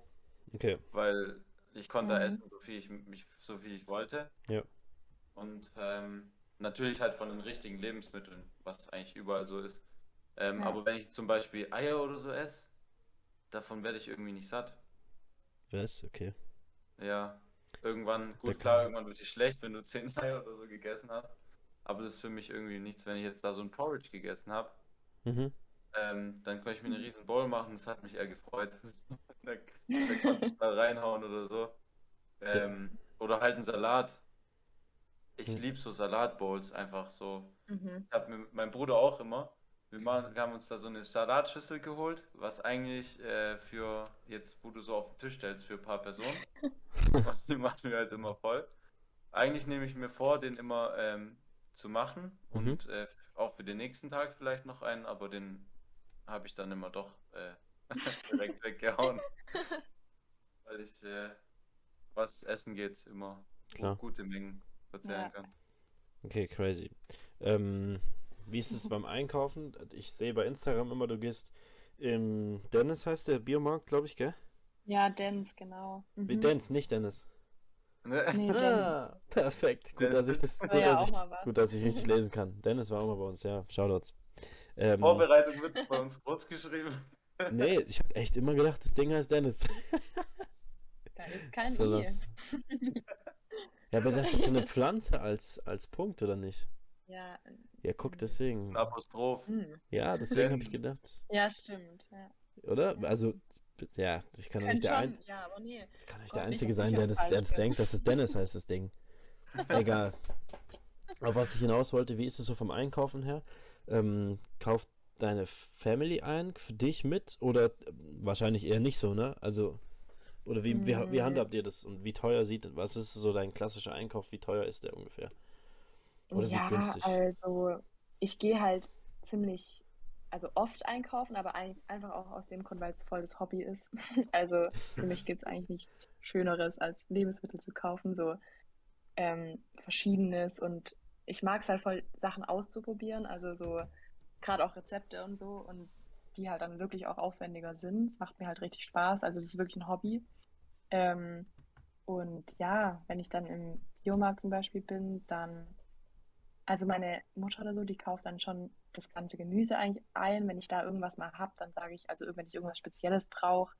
Okay. weil ich konnte Mhm. essen, so viel ich mich, so viel ich wollte. Ja. Und ähm, natürlich halt von den richtigen Lebensmitteln, was eigentlich überall so ist. Ähm, Ja. Aber wenn ich zum Beispiel Eier oder so esse, davon werde ich irgendwie nicht satt. Was? Okay. Ja, irgendwann, gut, kann- klar, irgendwann wird dir schlecht, wenn du 10 Eier oder so gegessen hast. Aber das ist für mich irgendwie nichts, wenn ich jetzt da so ein Porridge gegessen habe. Mhm. Ähm, dann konnte ich mir eine riesen Bowl machen, das hat mich eher gefreut. da, da konnte ich mal reinhauen oder so. Ähm, oder halt einen Salat. ich Hm. liebe so Salatbowls einfach so. Mhm. Ich habe mit meinem Bruder auch immer. Wir, machen, wir haben uns da so eine Salatschüssel geholt, was eigentlich äh, für jetzt, wo du so auf den Tisch stellst, für ein paar Personen. Und die machen wir halt immer voll. Eigentlich nehme ich mir vor, den immer ähm, zu machen Mhm. und äh, auch für den nächsten Tag vielleicht noch einen, aber den habe ich dann immer doch äh, direkt weggehauen. Weil ich, äh, was Essen geht, immer Klar. gute Mengen verzehren Ja. kann. Okay, crazy. Ähm, wie ist es beim Einkaufen? Ich sehe bei Instagram immer, du gehst im Dennis heißt der Biomarkt, glaube ich, gell? Ja, Dance, genau. Wie Mhm. Dennis, nicht Dennis. Ne? Nee. Ah, perfekt. Gut, dass ich das, gut, ja dass ich, gut, dass ich richtig lesen kann. Dennis war auch mal bei uns, ja. Shoutouts. Ähm, Vorbereitung wird bei uns groß geschrieben. nee, ich habe echt immer gedacht, das Ding heißt Dennis. Da ist kein So. Ja, aber das ist so eine Pflanze als, als Punkt, oder nicht? Ja, Ja, guck, deswegen. Ein Apostroph. hm. Ja, deswegen habe ich gedacht. ja, stimmt. Ja. Oder? Also, ja, ich kann doch nicht der, schon, ein, ja, aber nee. ich kann nicht der Einzige sein, der das, der das denkt, dass es Dennis heißt, das Ding. Egal. Auf was ich hinaus wollte, wie ist es so vom Einkaufen her? Ähm, kauft deine Family ein für dich mit oder äh, wahrscheinlich eher nicht so, ne? Also, oder wie, wie, wie Mm. handhabt ihr das und wie teuer sieht, was ist so dein klassischer Einkauf, wie teuer ist der ungefähr? Oder wie ja, günstig? also ich gehe halt ziemlich, also oft einkaufen, aber ein, einfach auch aus dem Grund, weil es voll das Hobby ist. Also für mich gibt es eigentlich nichts Schöneres, als Lebensmittel zu kaufen, so ähm, Verschiedenes. Und ich mag es halt voll, Sachen auszuprobieren, also so gerade auch Rezepte und so und die halt dann wirklich auch aufwendiger sind. Es macht mir halt richtig Spaß, also das ist wirklich ein Hobby. Ähm, und ja, wenn ich dann im Biomarkt zum Beispiel bin, dann also meine Mutter oder so, die kauft dann schon das ganze Gemüse eigentlich ein. Wenn ich da irgendwas mal habe, dann sage ich, also wenn ich irgendwas Spezielles brauche,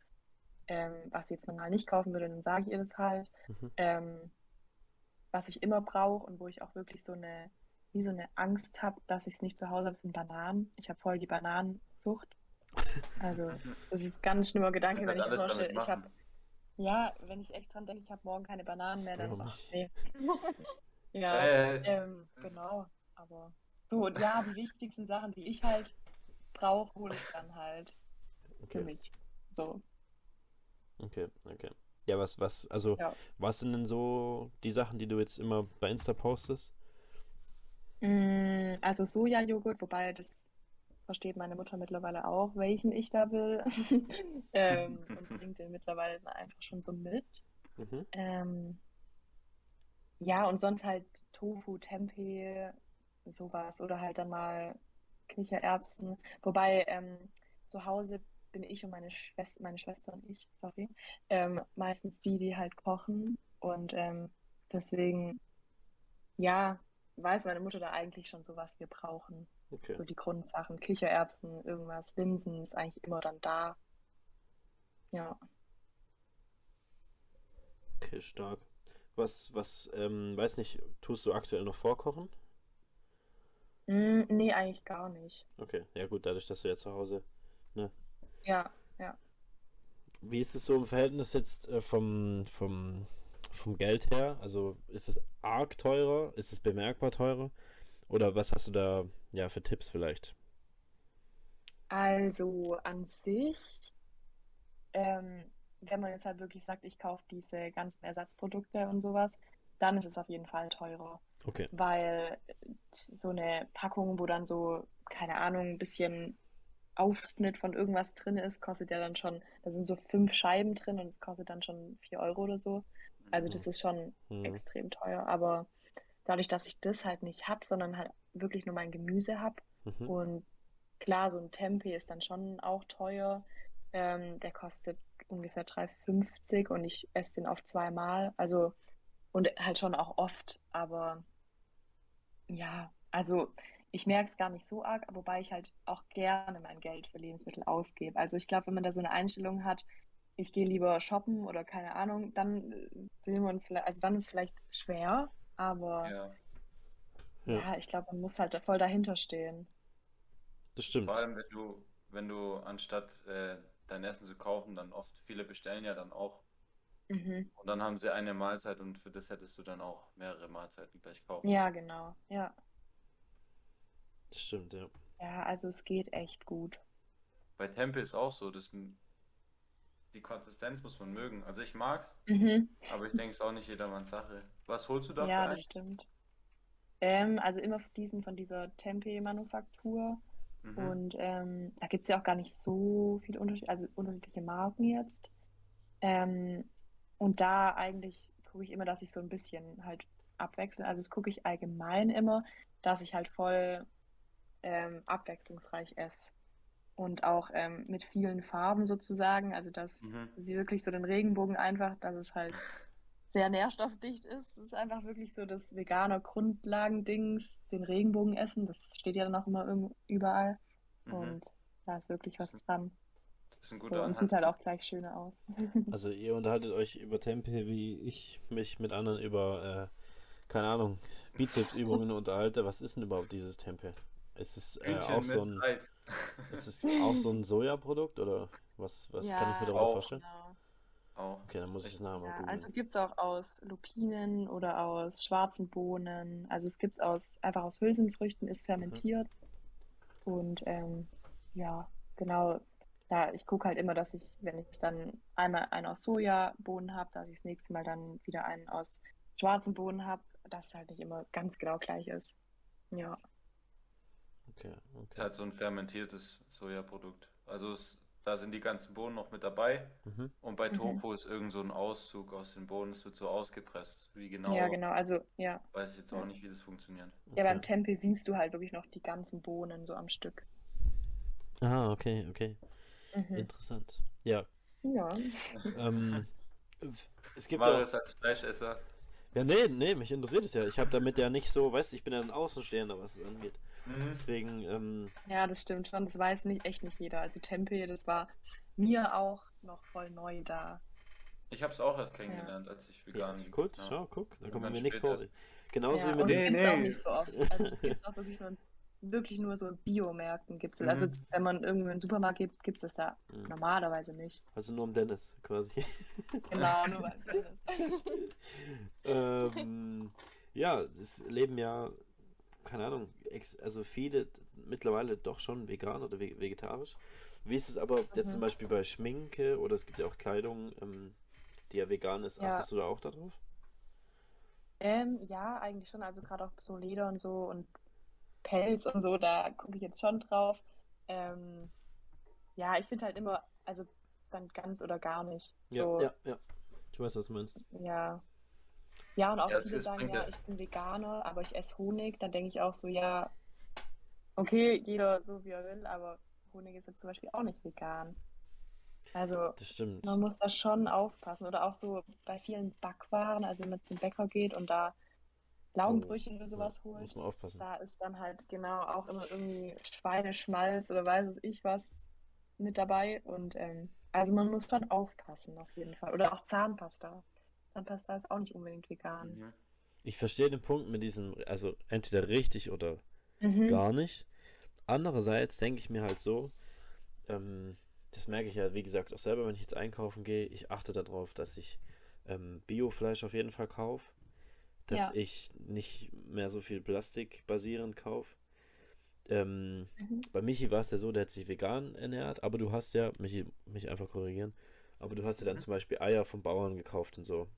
ähm, was sie jetzt normal nicht kaufen würde, dann sage ich ihr das halt. Mhm. Ähm, was ich immer brauche und wo ich auch wirklich so eine, wie so eine Angst habe, dass ich es nicht zu Hause habe, sind Bananen. Ich habe voll die Bananensucht. Also das ist ein ganz schlimmer Gedanke, wenn ich mir vorstelle, ich habe, ja, wenn ich echt dran denke, ich habe morgen keine Bananen mehr, dann, ach, nee. Ja, Äh, ähm, genau, aber so, und ja, die wichtigsten Sachen, die ich halt brauche, hole ich dann halt für Okay, mich. So, okay, okay. Ja, was, was, also, ja. was sind denn so die Sachen, die du jetzt immer bei Insta postest? Mm, Also Sojajoghurt, wobei das versteht meine Mutter mittlerweile auch, welchen ich da will. ähm, und bringt den mittlerweile einfach schon so mit. Mhm. Ähm, ja, und sonst halt Tofu, Tempeh, sowas. Oder halt dann mal Kichererbsen. Wobei ähm, zu Hause bin ich und meine Schwester, meine Schwester und ich, sorry, ähm, meistens die, die halt kochen. Und ähm, deswegen, ja, weiß meine Mutter da eigentlich schon so, was wir brauchen. Okay. So die Grundsachen, Kichererbsen, irgendwas, Linsen ist eigentlich immer dann da. Ja. Okay, stark. Was, was, ähm, weiß nicht, tust du aktuell noch vorkochen? Mm, nee, eigentlich gar nicht. Okay, ja gut, dadurch, dass du ja zu Hause. Ja, ja. Wie ist es so im Verhältnis jetzt äh, vom, vom, vom Geld her? Also ist es arg teurer? Ist es bemerkbar teurer? Oder was hast du da ja für Tipps vielleicht? Also an sich, ähm, wenn man jetzt halt wirklich sagt, ich kaufe diese ganzen Ersatzprodukte und sowas, dann ist es auf jeden Fall teurer. Okay. Weil so eine Packung, wo dann so, keine Ahnung, ein bisschen Aufschnitt von irgendwas drin ist, kostet ja dann schon, da sind so fünf Scheiben drin und es kostet dann schon vier Euro oder so. Also das ist schon Mhm. extrem teuer. Aber dadurch, dass ich das halt nicht habe, sondern halt wirklich nur mein Gemüse habe, Mhm. und klar, so ein Tempeh ist dann schon auch teuer. Ähm, der kostet ungefähr 3,50 und ich esse den oft zweimal. Also, und halt schon auch oft. Aber ja, also ich merke es gar nicht so arg, wobei ich halt auch gerne mein Geld für Lebensmittel ausgebe. Also ich glaube, wenn man da so eine Einstellung hat, ich gehe lieber shoppen oder keine Ahnung, dann will man es, also dann ist es vielleicht schwer, aber ja. Ja. ja, ich glaube, man muss halt voll dahinter stehen. Das stimmt. Vor allem, wenn du, wenn du anstatt äh, dein Essen zu kaufen, dann oft viele bestellen ja dann auch Mhm. Und dann haben sie eine Mahlzeit und für das hättest du dann auch mehrere Mahlzeiten gleich kaufen. Ja, genau. Ja. Das stimmt, ja. Ja, also es geht echt gut. Bei Tempe ist auch so, dass die Konsistenz muss man mögen. Also ich mag's, Mhm. aber ich denke, es ist auch nicht jedermanns Sache. Was holst du dafür Ja, ein? das stimmt. Ähm, also immer diesen von dieser Tempeh-Manufaktur. Mhm. Und ähm, da gibt es ja auch gar nicht so viele Unterschied also unterschiedliche Marken jetzt. Ähm, und da eigentlich gucke ich immer, dass ich so ein bisschen halt abwechsle. Also das gucke ich allgemein immer, dass ich halt voll ähm, abwechslungsreich esse. Und auch ähm, mit vielen Farben sozusagen. Also dass Mhm. wirklich so den Regenbogen einfach, dass es halt sehr nährstoffdicht ist. Es ist einfach wirklich so das veganer Grundlagendings, den Regenbogen essen. Das steht ja dann auch immer irgend- überall. Mhm. Und da ist wirklich was dran. Das ist ein So, guter und sieht halt auch gleich schöner aus. Also ihr unterhaltet euch über Tempe, wie ich mich mit anderen über, äh, keine Ahnung, Bizepsübungen unterhalte. Was ist denn überhaupt dieses Tempe? Ist es äh, auch so ein, ist es auch so ein Sojaprodukt oder was, was kann ich mir Ja, darunter auch. vorstellen? Genau. Auch. Okay, dann muss ich es nachher mal Ja, googeln. also gibt es auch aus Lupinen oder aus schwarzen Bohnen. Also es gibt es aus, einfach aus Hülsenfrüchten, ist fermentiert. Und ähm, ja, genau. Da, ich gucke halt immer, dass ich, wenn ich dann einmal einen aus Sojabohnen habe, dass ich das nächste Mal dann wieder einen aus schwarzen Bohnen habe, dass es halt nicht immer ganz genau gleich ist. Ja. Okay, Ist okay. halt so ein fermentiertes Sojaprodukt. Also es, da sind die ganzen Bohnen noch mit dabei. Mhm. Und bei Mhm. Tofu ist irgend so ein Auszug aus den Bohnen. Es wird so ausgepresst. Wie genau, Ja, genau. Also, ja. weiß ich jetzt auch Ja. nicht, wie das funktioniert. Ja, beim Okay. Tempeh siehst du halt wirklich noch die ganzen Bohnen so am Stück. Ah, okay, okay. Mhm. Interessant. Ja, Ja. ähm, es gibt War auch, jetzt als Fleischesser. ja, nee, nee, mich interessiert es ja. Ich habe damit ja nicht so, weißt du, ich bin ja ein Außenstehender, was es angeht. Mhm. Deswegen, ähm, Ja, das stimmt schon. Das weiß nicht, echt nicht jeder. Also Tempeh, das war mir auch noch voll neu da. Ich habe es auch erst kennengelernt, als ich ja, vegan kurz, ja. schau, guck, da kommen mir nichts vor. Genauso Ja, wie mit und das Nee, gibt es auch nee. nicht so oft. Also das gibt es auch wirklich nur, wirklich nur so in Biomärkten gibt es. Also Mhm. jetzt, wenn man irgendwo in den Supermarkt geht, gibt es das da Mhm. normalerweise nicht. Also nur um Dennis, quasi. Genau, nur beim Fitness. ähm, ja, es leben ja, keine Ahnung, also viele mittlerweile doch schon vegan oder ve vegetarisch. Wie ist es aber jetzt Mhm. zum Beispiel bei Schminke oder es gibt ja auch Kleidung, ähm, die ja vegan ist. Ja. Achtest du da auch darauf? Ähm, ja, eigentlich schon. Also gerade auch so Leder und so und Pelz und so, da gucke ich jetzt schon drauf. Ähm, ja, ich finde halt immer, also dann ganz oder gar nicht. Ja, So, ja, ja. Ich weiß, was du meinst. Ja. Ja, und auch Ja, es viele sagen, ja, ja- ich bin Veganer, aber ich esse Honig. Dann denke ich auch so, ja, okay, jeder so wie er will, aber Honig ist jetzt zum Beispiel auch nicht vegan. Also Das stimmt. man muss da schon aufpassen. Oder auch so bei vielen Backwaren, also wenn man zum Bäcker geht und da Laugenbrötchen oder sowas Ja, holt, muss man aufpassen. da ist dann halt genau auch immer irgendwie Schweineschmalz oder weiß es ich was mit dabei. Und ähm, also man muss schon aufpassen auf jeden Fall. Oder auch Zahnpasta. Zahnpasta ist auch nicht unbedingt vegan. Mhm. Ich verstehe den Punkt mit diesem, also entweder richtig oder Mhm. gar nicht. Andererseits denke ich mir halt so, ähm, das merke ich ja, wie gesagt, auch selber, wenn ich jetzt einkaufen gehe, ich achte darauf, dass ich ähm, Biofleisch auf jeden Fall kaufe, dass Ja. ich nicht mehr so viel Plastik basierend kaufe. Ähm, Mhm. bei Michi war es ja so, der hat sich vegan ernährt, aber du hast ja, Michi, mich einfach korrigieren, aber du hast ja dann Mhm. zum Beispiel Eier vom Bauern gekauft und so.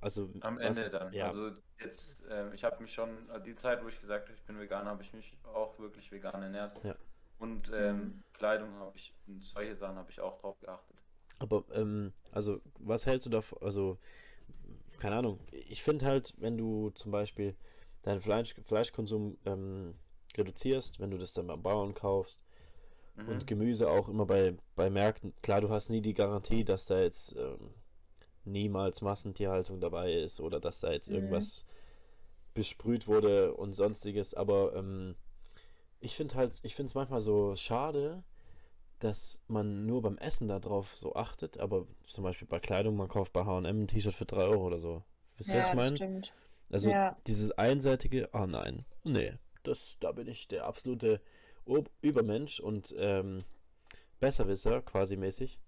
Also Am was- Ende dann. Ja, Also jetzt, ähm, ich habe mich schon, äh, die Zeit, wo ich gesagt habe, ich bin vegan, habe ich mich auch wirklich vegan ernährt. Ja. Und ähm, Mhm. Kleidung habe ich, und solche Sachen habe ich auch drauf geachtet. Aber, ähm, also, was hältst du davon? Also, keine Ahnung. Ich finde halt, wenn du zum Beispiel deinen Fleisch, Fleischkonsum ähm, reduzierst, wenn du das dann beim Bauern kaufst Mhm. und Gemüse auch immer bei, bei Märkten, klar, du hast nie die Garantie, dass da jetzt ähm, niemals Massentierhaltung dabei ist oder dass da jetzt Mhm. irgendwas besprüht wurde und sonstiges, aber ähm, ich finde halt, ich finde es manchmal so schade, dass man nur beim Essen darauf so achtet, aber zum Beispiel bei Kleidung, man kauft bei H&M ein T-Shirt für 3 Euro oder so. Wisst ihr, was Ja, ich das meine? stimmt. Also Ja. dieses einseitige, ah nein, nee, das, da bin ich der absolute Ob Übermensch und ähm, Besserwisser quasi mäßig.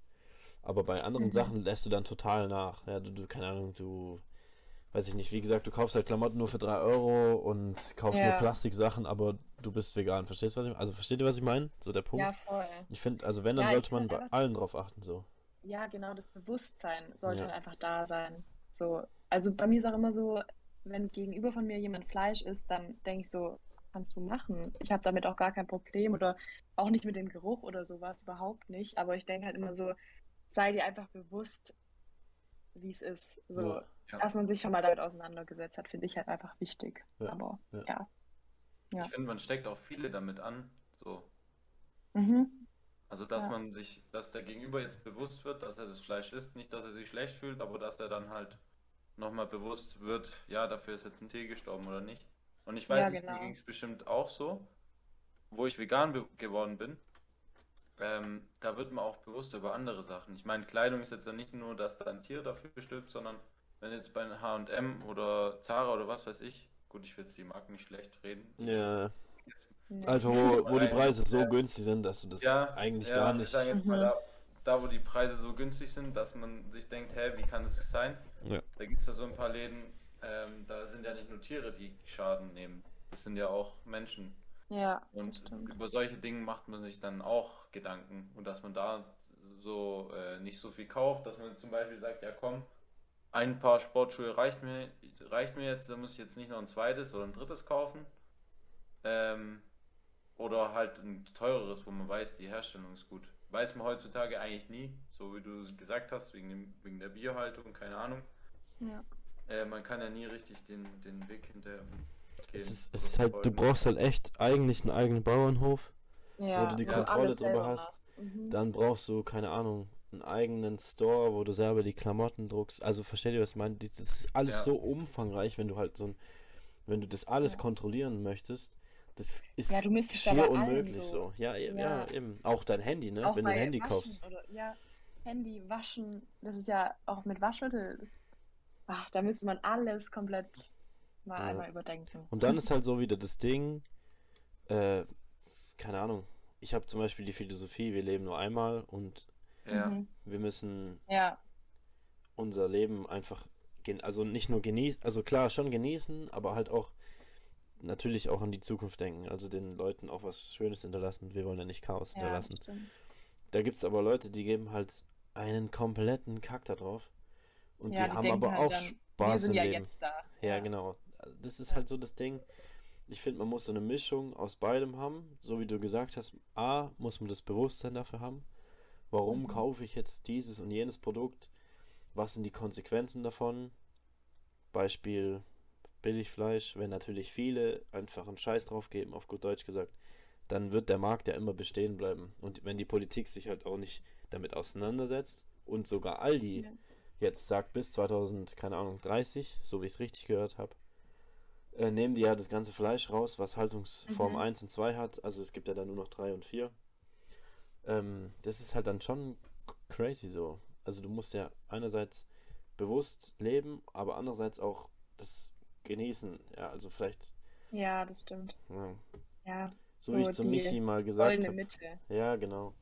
Aber bei anderen Mhm. Sachen lässt du dann total nach. Ja, du, du, keine Ahnung, du, weiß ich nicht, wie gesagt, du kaufst halt Klamotten nur für 3 Euro und kaufst nur Ja. Plastiksachen, aber du bist vegan. Verstehst du, was ich meine? Also versteht ihr, was ich meine? So der Punkt. Ja, voll. Ich finde, also wenn, dann Ja, sollte man bei allen drauf achten, so. Ja, genau, das Bewusstsein sollte Ja. einfach da sein. So, also bei mir ist auch immer so, wenn gegenüber von mir jemand Fleisch isst, dann denke ich so, kannst du machen. Ich habe damit auch gar kein Problem oder auch nicht mit dem Geruch oder sowas, überhaupt nicht. Aber ich denke halt immer so, sei dir einfach bewusst, wie es ist. So, Ja. Ja. dass man sich schon mal damit auseinandergesetzt hat, finde ich halt einfach wichtig. Ja. Aber Ja. Ich finde, man steckt auch viele damit an. So. Mhm. Also, dass Ja. man sich, dass der Gegenüber jetzt bewusst wird, dass er das Fleisch isst, nicht, dass er sich schlecht fühlt, aber dass er dann halt nochmal bewusst wird, ja, dafür ist jetzt ein Tier gestorben oder nicht. Und ich weiß Ja, nicht, genau. mir ging es bestimmt auch so, wo ich vegan be- geworden bin. Ähm, da wird man auch bewusst über andere Sachen. Ich meine, Kleidung ist jetzt ja nicht nur, dass da ein Tier dafür stirbt, sondern wenn jetzt bei H&M oder Zara oder was weiß ich, gut, ich will jetzt die Marken nicht schlecht reden. Ja, Jetzt einfach wo, wo die Preise so ja. günstig sind, dass du das Ja, eigentlich ja, gar ich nicht. sage jetzt mal Mhm. da, da, wo die Preise so günstig sind, dass man sich denkt, hä, wie kann das sein? Ja. Da gibt es ja so ein paar Läden, ähm, da sind ja nicht nur Tiere, die Schaden nehmen. Das sind ja auch Menschen. Ja, Und über solche Dinge macht man sich dann auch Gedanken. Und dass man da so äh, nicht so viel kauft, dass man zum Beispiel sagt, ja komm, ein Paar Sportschuhe reicht mir, reicht mir jetzt, da muss ich jetzt nicht noch ein zweites oder ein drittes kaufen. Ähm, oder halt ein teureres, wo man weiß, die Herstellung ist gut. Weiß man heutzutage eigentlich nie, so wie du gesagt hast, wegen, dem, wegen der Biohaltung, keine Ahnung. Ja. Äh, man kann ja nie richtig den, den Weg hinterher gehen. Es ist, es ist halt, du brauchst halt echt eigentlich einen eigenen Bauernhof, Ja, wo du die wo Kontrolle drüber hast. Mhm. Dann brauchst du, keine Ahnung, einen eigenen Store, wo du selber die Klamotten druckst. Also versteht ihr, was ich meine? Das ist alles Ja. so umfangreich, wenn du halt so ein, wenn du das alles Ja. kontrollieren möchtest. Das ist Ja, du müsstest ja schier unmöglich so. so. Ja, e- Ja. ja, eben. Auch dein Handy, ne? Auch wenn du ein Handy Waschen kaufst. Oder, ja, Handy, Waschen, das ist ja auch mit Waschmittel. Das, ach, da müsste man alles komplett mal Ja. einmal überdenken. Und dann ist halt so wieder das Ding, äh, keine Ahnung. Ich habe zum Beispiel die Philosophie, wir leben nur einmal und Ja. Mhm. wir müssen Ja, unser Leben einfach, gen also nicht nur genießen, also klar schon genießen, aber halt auch natürlich auch an die Zukunft denken, also den Leuten auch was Schönes hinterlassen. Wir wollen ja nicht Chaos ja, hinterlassen. Da gibt es aber Leute, die geben halt einen kompletten Kack da drauf. Und Ja, die die haben aber halt auch dann, Spaß Wir sind im ja Leben. jetzt da. Ja, genau. Das ist Ja. halt so das Ding. Ich finde, man muss so eine Mischung aus beidem haben. So wie du gesagt hast, A, muss man das Bewusstsein dafür haben. Warum Mhm. kaufe ich jetzt dieses und jenes Produkt? Was sind die Konsequenzen davon? Beispiel Billigfleisch, wenn natürlich viele einfach einen Scheiß drauf geben, auf gut Deutsch gesagt, dann wird der Markt ja immer bestehen bleiben. Und wenn die Politik sich halt auch nicht damit auseinandersetzt und sogar Aldi Ja. Jetzt sagt bis 2000, keine Ahnung, 30, so wie ich es richtig gehört habe, äh, nehmen die ja das ganze Fleisch raus, was Haltungsform Mhm. 1 und 2 hat. Also es gibt ja dann nur noch 3 und 4. Ähm, das ist halt dann schon crazy so. Also du musst ja einerseits bewusst leben, aber andererseits auch das genießen. Ja, also vielleicht, Ja, das stimmt. ja, Ja, so, So wie ich zu Michi mal gesagt habe. Ja, genau.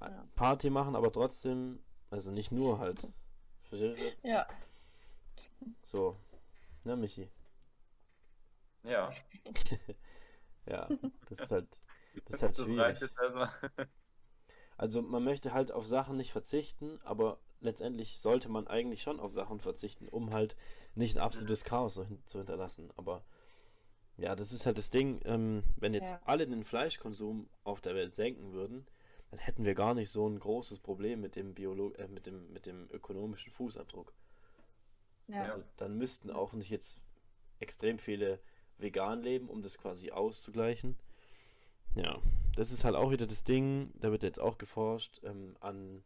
Ja. Party machen, aber trotzdem, also nicht nur halt. Verstehst du? Ja, So. Ne, Michi? Ja. Ja, das ist halt, das ist halt Das schwierig. Also man möchte halt auf Sachen nicht verzichten, aber letztendlich sollte man eigentlich schon auf Sachen verzichten, um halt nicht ein absolutes Chaos so hin zu hinterlassen. Aber ja, das ist halt das Ding, ähm, wenn jetzt Ja. alle den Fleischkonsum auf der Welt senken würden, dann hätten wir gar nicht so ein großes Problem mit dem Biolo äh, mit dem, mit dem ökonomischen Fußabdruck. ja. Also dann müssten auch nicht jetzt extrem viele vegan leben, um das quasi auszugleichen. Ja, das ist halt auch wieder das Ding, da wird jetzt auch geforscht ähm, an,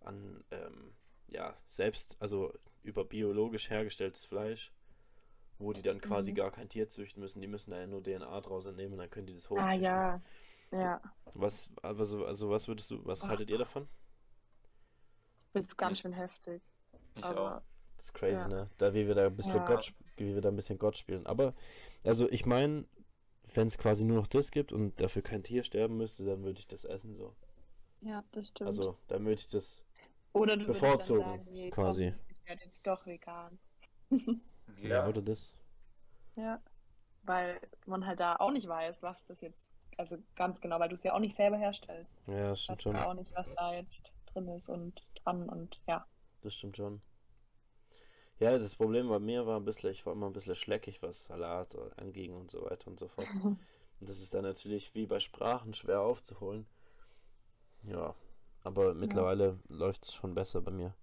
an ähm, ja, selbst, also über biologisch hergestelltes Fleisch, wo die dann quasi Mhm. gar kein Tier züchten müssen, die müssen da ja nur DNA draus entnehmen und dann können die das Ah hochzüchten. ja, ja. Was, also, also was würdest du, was Ach. haltet ihr davon? Das ist ganz Ich- schön heftig. Ich Aber auch. Das ist crazy, Ja. ne? Da wie wir da ein bisschen Ja. Gott, wie wir da ein bisschen Gott spielen. Aber, also ich meine, wenn es quasi nur noch das gibt und dafür kein Tier sterben müsste, dann würde ich das essen so. ja, das stimmt. Also, dann würde ich das Oder du bevorzugen, sagen, nee, quasi. komm, ich werde jetzt doch vegan. Ja, oder das? Ja. Weil man halt da auch nicht weiß, was das jetzt, also ganz genau, weil du es ja auch nicht selber herstellst. Ja, das stimmt schon. du auch nicht, was da jetzt drin ist und dran und ja. Das stimmt schon. Ja, das Problem bei mir war ein bisschen, ich war immer ein bisschen schleckig, was Salat anging und so weiter und so fort. Und das ist dann natürlich wie bei Sprachen schwer aufzuholen. Ja, aber mittlerweile läuft es schon besser bei mir.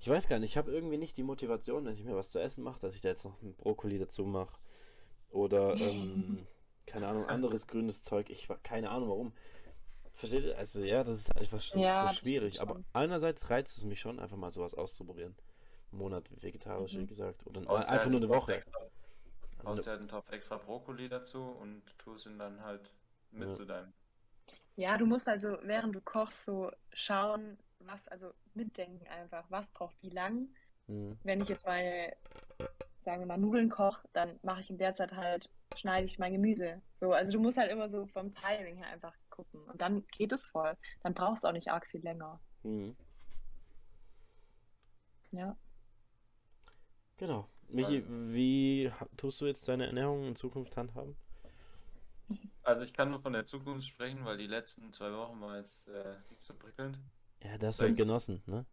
Ich weiß gar nicht, ich habe irgendwie nicht die Motivation, wenn ich mir was zu essen mache, dass ich da jetzt noch einen Brokkoli dazu mache. Oder, ähm, keine Ahnung, anderes grünes Zeug. Ich war keine Ahnung warum. Versteht ihr? Also ja, das ist einfach schon Ja, so schwierig. Aber einerseits reizt es mich schon, einfach mal sowas auszuprobieren. Einen Monat vegetarisch, wie Mhm. gesagt. Oder dir einfach halt nur eine Woche. Extra, Also eine, dir halt einen Topf extra Brokkoli dazu und tust ihn dann halt mit Ja. zu deinem. Ja, du musst also, während du kochst, so schauen, was, also mitdenken einfach, was braucht wie lang. Mhm. Wenn ich jetzt meine, sagen wir mal, Nudeln koche, dann mache ich in der Zeit halt, schneide ich mein Gemüse. So, also du musst halt immer so vom Timing her einfach gucken. Und dann geht es voll. Dann brauchst du auch nicht arg viel länger. Mhm. Ja. Genau. Michi, wie tust du jetzt deine Ernährung in Zukunft handhaben? Also ich kann nur von der Zukunft sprechen, weil die letzten zwei Wochen war jetzt äh, nicht so prickelnd. Ja, das hast du Echt? genossen, ne?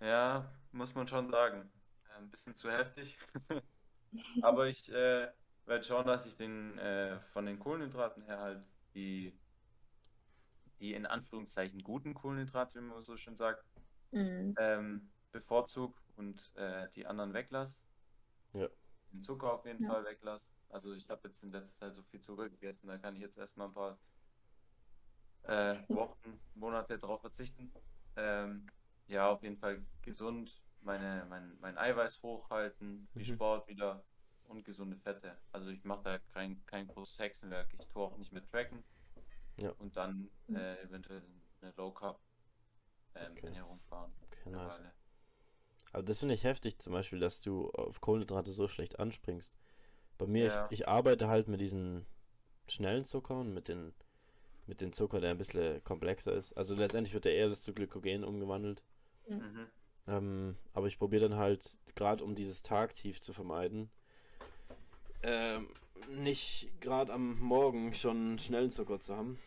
Ja, muss man schon sagen. Ein bisschen zu heftig. Aber ich äh, werde schauen, dass ich den äh, von den Kohlenhydraten her halt die, die in Anführungszeichen guten Kohlenhydrate, wie man so schön sagt, Mhm. ähm, bevorzug und äh, die anderen weglasse. Ja. Den Zucker auf jeden Ja. Fall weglasse. Also ich habe jetzt in letzter Zeit so viel Zucker gegessen, da kann ich jetzt erstmal ein paar äh, Wochen, Monate drauf verzichten. Ähm, ja, auf jeden Fall gesund, meine, mein, mein Eiweiß hochhalten, viel Mhm. Sport wieder und gesunde Fette. Also ich mache da kein, kein großes Hexenwerk. Ich tue auch nicht mit Tracken Ja. und dann Mhm. äh, eventuell eine Low Carb ähm, Okay. Ernährung fahren. Okay, nice. Aber das finde ich heftig, zum Beispiel, dass du auf Kohlenhydrate so schlecht anspringst. Bei mir, Ja. ich, ich arbeite halt mit diesen schnellen Zuckern, mit den, mit dem Zucker, der ein bisschen komplexer ist. Also letztendlich wird der eher das zu Glykogen umgewandelt. Mhm. Ähm, aber ich probiere dann halt, gerade um dieses Tagtief zu vermeiden, ähm, nicht gerade am Morgen schon schnellen Zucker zu haben,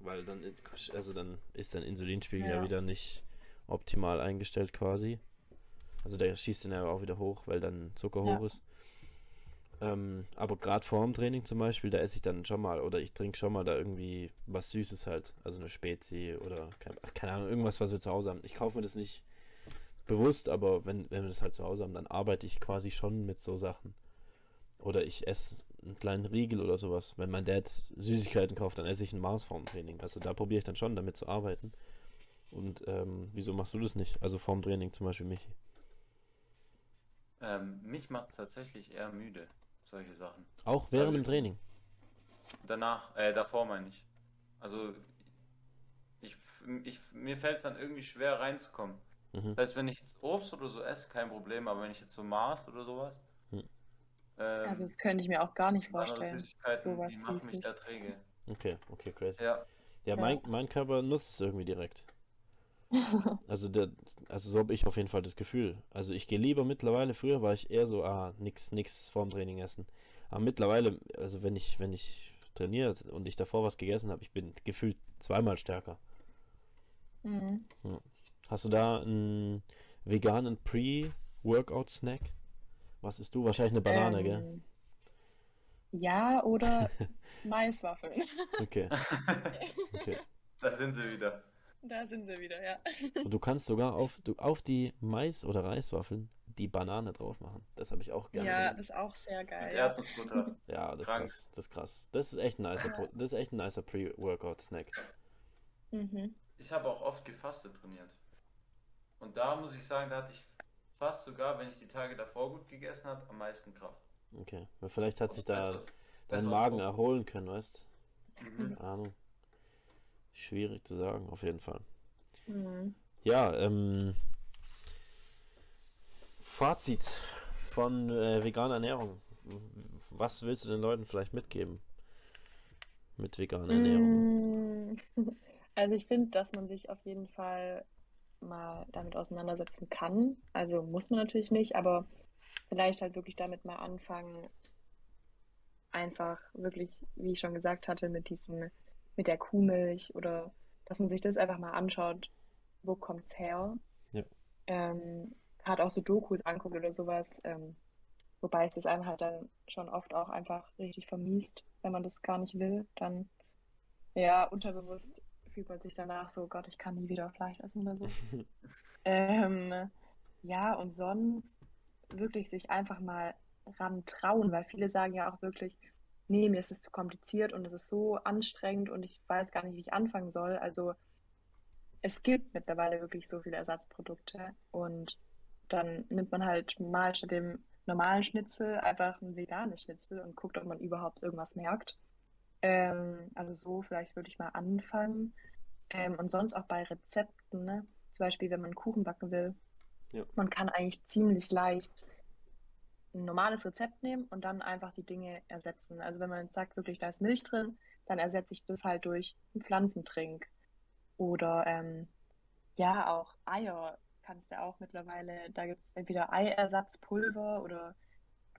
weil dann ist, also dann ist dein Insulinspiegel ja. Ja. wieder nicht optimal eingestellt quasi. Also der schießt dann ja auch wieder hoch, weil dann Zucker Ja. hoch ist. Ähm, aber gerade vor dem Training zum Beispiel, da esse ich dann schon mal oder ich trinke schon mal da irgendwie was Süßes halt. Also eine Spezi oder kein, ach, keine Ahnung, irgendwas, was wir zu Hause haben. Ich kaufe mir das nicht bewusst, aber wenn, wenn wir das halt zu Hause haben, dann arbeite ich quasi schon mit so Sachen. Oder ich esse einen kleinen Riegel oder sowas. Wenn mein Dad Süßigkeiten kauft, dann esse ich ein Mars vorm Training. Also da probiere ich dann schon damit zu arbeiten. Und ähm, wieso machst du das nicht? Also vorm Training zum Beispiel, Michi. Ähm, mich macht es tatsächlich eher müde, solche Sachen. Auch während dem jetzt. Training. Danach, äh, davor meine ich. Also, ich, ich, mir fällt es dann irgendwie schwer reinzukommen. Mhm. Das heißt, wenn ich jetzt Obst oder so esse, kein Problem, aber wenn ich jetzt so Mars oder sowas, Hm. ähm, Also das könnte ich mir auch gar nicht vorstellen. Sowas die machen mich Süßes. da träge. Okay, okay, crazy. Ja, Ja, Ja. Mein, mein Körper nutzt es irgendwie direkt. Also, der, also so habe ich auf jeden Fall das Gefühl. Also ich gehe lieber mittlerweile, früher war ich eher so, ah, nix, nix vorm Training essen. Aber mittlerweile, also wenn ich, wenn ich trainiert und ich davor was gegessen habe, ich bin gefühlt zweimal stärker. Mhm. Hast du da einen veganen Pre-Workout-Snack? Was isst du? Wahrscheinlich eine Banane, gell? Ähm, Ja, oder Maiswaffeln. Okay, okay. da sind sie wieder. Da sind sie wieder, ja. Und du kannst sogar auf, du, auf die Mais- oder Reiswaffeln die Banane drauf machen. Das habe ich auch gerne Ja, gemacht. das ist auch sehr geil. Ja. Erdnussbutter. Ja, das ist krass. Das ist krass. Das ist echt ein nicer, das ist echt ein nicer Pre-Workout-Snack. Mhm. Ich habe auch oft gefastet trainiert. Und da muss ich sagen, da hatte ich fast sogar, wenn ich die Tage davor gut gegessen habe, am meisten Kraft. Okay. Weil Vielleicht hat sich da Das- das dein Magen erholen können, weißt Mhm. Keine Ahnung. Schwierig zu sagen, auf jeden Fall. Mhm. Ja, ähm. Fazit von äh, veganer Ernährung. Was willst du den Leuten vielleicht mitgeben? Mit veganer Ernährung. Mm, Also ich finde, dass man sich auf jeden Fall mal damit auseinandersetzen kann. Also muss man natürlich nicht, aber vielleicht halt wirklich damit mal anfangen, einfach wirklich, wie ich schon gesagt hatte, mit diesem, mit der Kuhmilch oder dass man sich das einfach mal anschaut, wo kommt's her? Ja. Ähm, Gerade auch so Dokus anguckt oder sowas, ähm, wobei es das einem halt dann schon oft auch einfach richtig vermiest, wenn man das gar nicht will, dann ja, unterbewusst fühlt sich danach so, Gott, ich kann nie wieder Fleisch essen oder so. ähm, ja, und sonst wirklich sich einfach mal ran trauen, weil viele sagen ja auch wirklich, nee, mir ist es zu kompliziert und es ist so anstrengend und ich weiß gar nicht, wie ich anfangen soll. Also es gibt mittlerweile wirklich so viele Ersatzprodukte und dann nimmt man halt mal statt dem normalen Schnitzel einfach ein veganes Schnitzel und guckt, ob man überhaupt irgendwas merkt. Ähm, also so vielleicht würde ich mal anfangen. Ähm, und sonst auch bei Rezepten, ne? Zum Beispiel, wenn man Kuchen backen will. Ja. Man kann eigentlich ziemlich leicht ein normales Rezept nehmen und dann einfach die Dinge ersetzen. Also wenn man jetzt sagt, wirklich, da ist Milch drin, dann ersetze ich das halt durch einen Pflanzentrink. Oder ähm, ja, auch Eier kannst du auch mittlerweile, da gibt es entweder Eiersatzpulver oder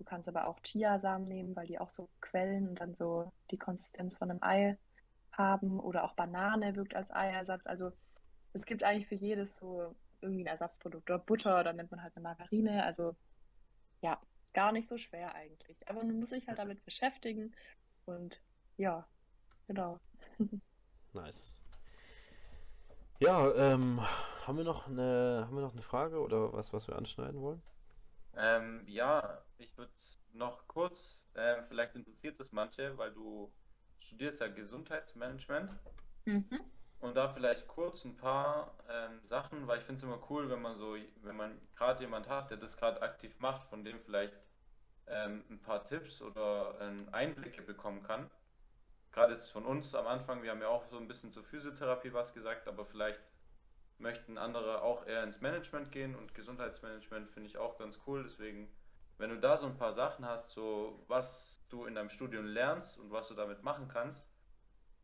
du kannst aber auch Chiasamen nehmen, weil die auch so quellen und dann so die Konsistenz von einem Ei haben. Oder auch Banane wirkt als Eiersatz. Also es gibt eigentlich für jedes so irgendwie ein Ersatzprodukt. Oder Butter, dann nennt man halt eine Margarine. Also ja, gar nicht so schwer eigentlich. Aber man muss sich halt damit beschäftigen und ja, genau. Nice. Ja, ähm, haben wir noch eine, haben wir noch eine Frage oder was, was wir anschneiden wollen? Ähm, ja, ich würde noch kurz, äh, vielleicht interessiert das manche, weil du studierst ja Gesundheitsmanagement. Mhm. Und da vielleicht kurz ein paar ähm, Sachen, weil ich finde es immer cool, wenn man so, wenn man gerade jemand hat, der das gerade aktiv macht, von dem vielleicht ähm, ein paar Tipps oder ähm, Einblicke bekommen kann. Gerade ist von uns am Anfang, wir haben ja auch so ein bisschen zur Physiotherapie was gesagt, aber vielleicht möchten andere auch eher ins Management gehen und Gesundheitsmanagement finde ich auch ganz cool. Deswegen, wenn du da so ein paar Sachen hast, so was du in deinem Studium lernst und was du damit machen kannst,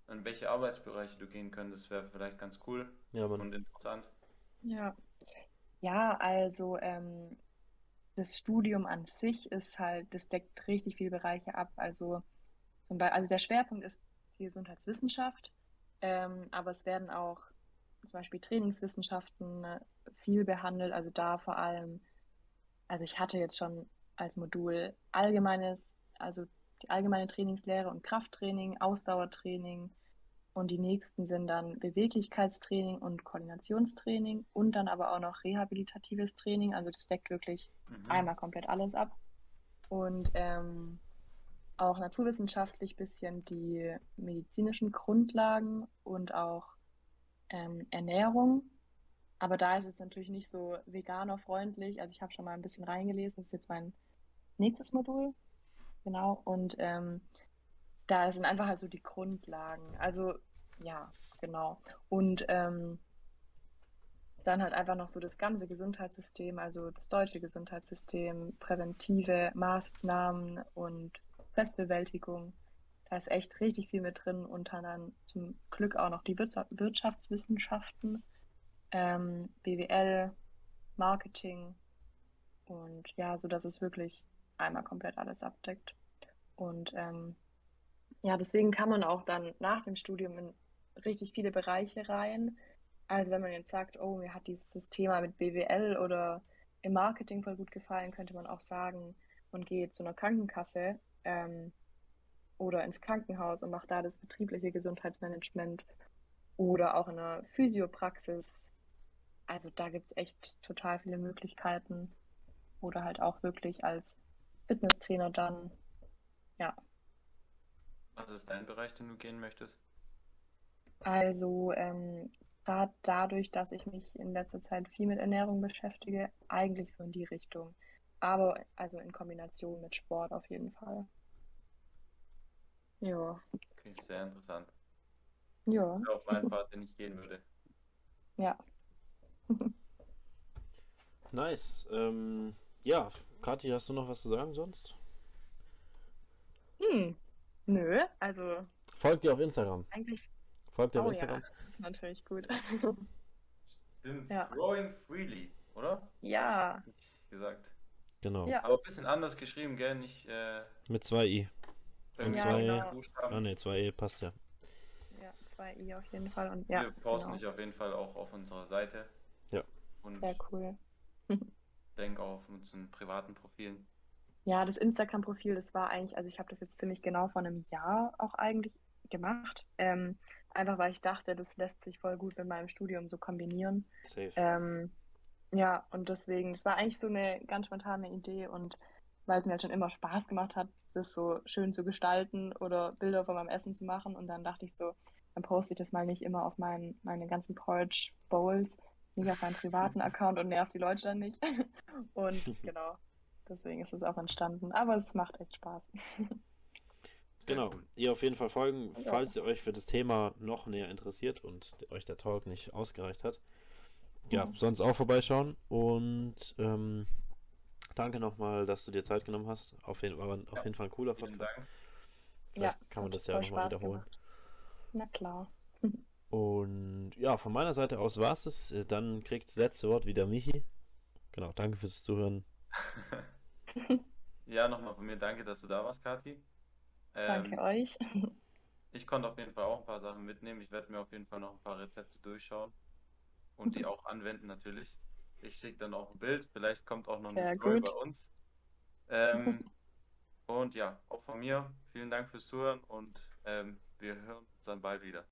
in welche Arbeitsbereiche du gehen könntest, wäre vielleicht ganz cool Ja, und interessant. Ja. Ja, also ähm, das Studium an sich ist halt, das deckt richtig viele Bereiche ab. Also, zum Beispiel, also der Schwerpunkt ist die Gesundheitswissenschaft, ähm, aber es werden auch zum Beispiel Trainingswissenschaften äh, viel behandelt. Also da vor allem, also ich hatte jetzt schon als Modul allgemeines, also die allgemeine Trainingslehre und Krafttraining, Ausdauertraining. Und die nächsten sind dann Beweglichkeitstraining und Koordinationstraining und dann aber auch noch rehabilitatives Training. Also das deckt wirklich Mhm. einmal komplett alles ab. Und ähm, auch naturwissenschaftlich bisschen die medizinischen Grundlagen und auch ähm, Ernährung. Aber da ist es natürlich nicht so veganerfreundlich. Also ich habe schon mal ein bisschen reingelesen. Das ist jetzt mein nächstes Modul. Genau. Und ähm, da sind einfach halt so die Grundlagen. Also ja, genau. Und ähm, dann halt einfach noch so das ganze Gesundheitssystem, also das deutsche Gesundheitssystem, präventive Maßnahmen und Stressbewältigung. Da ist echt richtig viel mit drin und dann zum Glück auch noch die Wirtschaft Wirtschaftswissenschaften, ähm, BWL, Marketing und ja, so dass es wirklich einmal komplett alles abdeckt. Und ähm, ja, deswegen kann man auch dann nach dem Studium in richtig viele Bereiche rein. Also wenn man jetzt sagt, oh, mir hat dieses Thema mit BWL oder im Marketing voll gut gefallen, könnte man auch sagen, man geht zu einer Krankenkasse ähm, oder ins Krankenhaus und macht da das betriebliche Gesundheitsmanagement oder auch in einer Physiopraxis. Also da gibt es echt total viele Möglichkeiten. Oder halt auch wirklich als Fitnesstrainer dann. Ja, Was ist dein Bereich, den du gehen möchtest? also ähm, gerade dadurch, dass ich mich in letzter Zeit viel mit Ernährung beschäftige, eigentlich so in die Richtung. Aber also in Kombination mit Sport auf jeden Fall. Ja, Finde ich sehr interessant. ja, auch mein Part, den ich gehen würde. ja. Nice. Ähm, ja, Kathi, hast du noch was zu sagen sonst? Hm, nö, also Folgt dir auf Instagram. eigentlich, Folgt dir auf oh ja, Instagram. das ist natürlich gut. Stimmt. Ja. Growing Freely, oder? Ja, gesagt. Genau. Ja. Aber ein bisschen anders geschrieben, gell? Nicht äh, Mit zwei I. irgendwie Ja, zwei genau. Buchstaben. Ah ne, zwei E passt ja. ja, zwei I auf jeden Fall. Und ja, Wir posten genau. dich auf jeden Fall auch auf unserer Seite. Ja. Und Sehr cool. denk auch auf unseren privaten Profilen. Ja, das Instagram-Profil, das war eigentlich, also ich habe das jetzt ziemlich genau vor einem Jahr auch eigentlich gemacht. Ähm, einfach weil ich dachte, das lässt sich voll gut mit meinem Studium so kombinieren. Safe. Ähm, ja, und deswegen, das war eigentlich so eine ganz spontane Idee und weil es mir halt schon immer Spaß gemacht hat, das so schön zu gestalten oder Bilder von meinem Essen zu machen. Und dann dachte ich so, dann poste ich das mal nicht immer auf mein, meine ganzen Porridge Bowls, nicht auf meinen privaten Account und nerv die Leute dann nicht. Und genau, deswegen ist es auch entstanden. Aber es macht echt Spaß. Genau. Ihr auf jeden Fall folgen, Ja. falls ihr euch für das Thema noch näher interessiert und euch der Talk nicht ausgereicht hat. Ja, Mhm. sonst auch vorbeischauen und ähm, danke nochmal, dass du dir Zeit genommen hast. Auf jeden, war auf Ja, jeden Fall ein cooler Podcast. Vielleicht kann man das ja nochmal wiederholen. gemacht. Na klar. Und ja, von meiner Seite aus war es es. Äh, Dann kriegt das letzte Wort wieder Michi. Genau, danke fürs Zuhören. ja, nochmal von mir danke, dass du da warst, Kathi. Danke Ähm, euch. Ich konnte auf jeden Fall auch ein paar Sachen mitnehmen. Ich werde mir auf jeden Fall noch ein paar Rezepte durchschauen und die auch anwenden natürlich. Ich schicke dann auch ein Bild. Vielleicht kommt auch noch eine Sehr Story gut. bei uns. Ähm, und ja, auch von mir vielen Dank fürs Zuhören und ähm, wir hören uns dann bald wieder.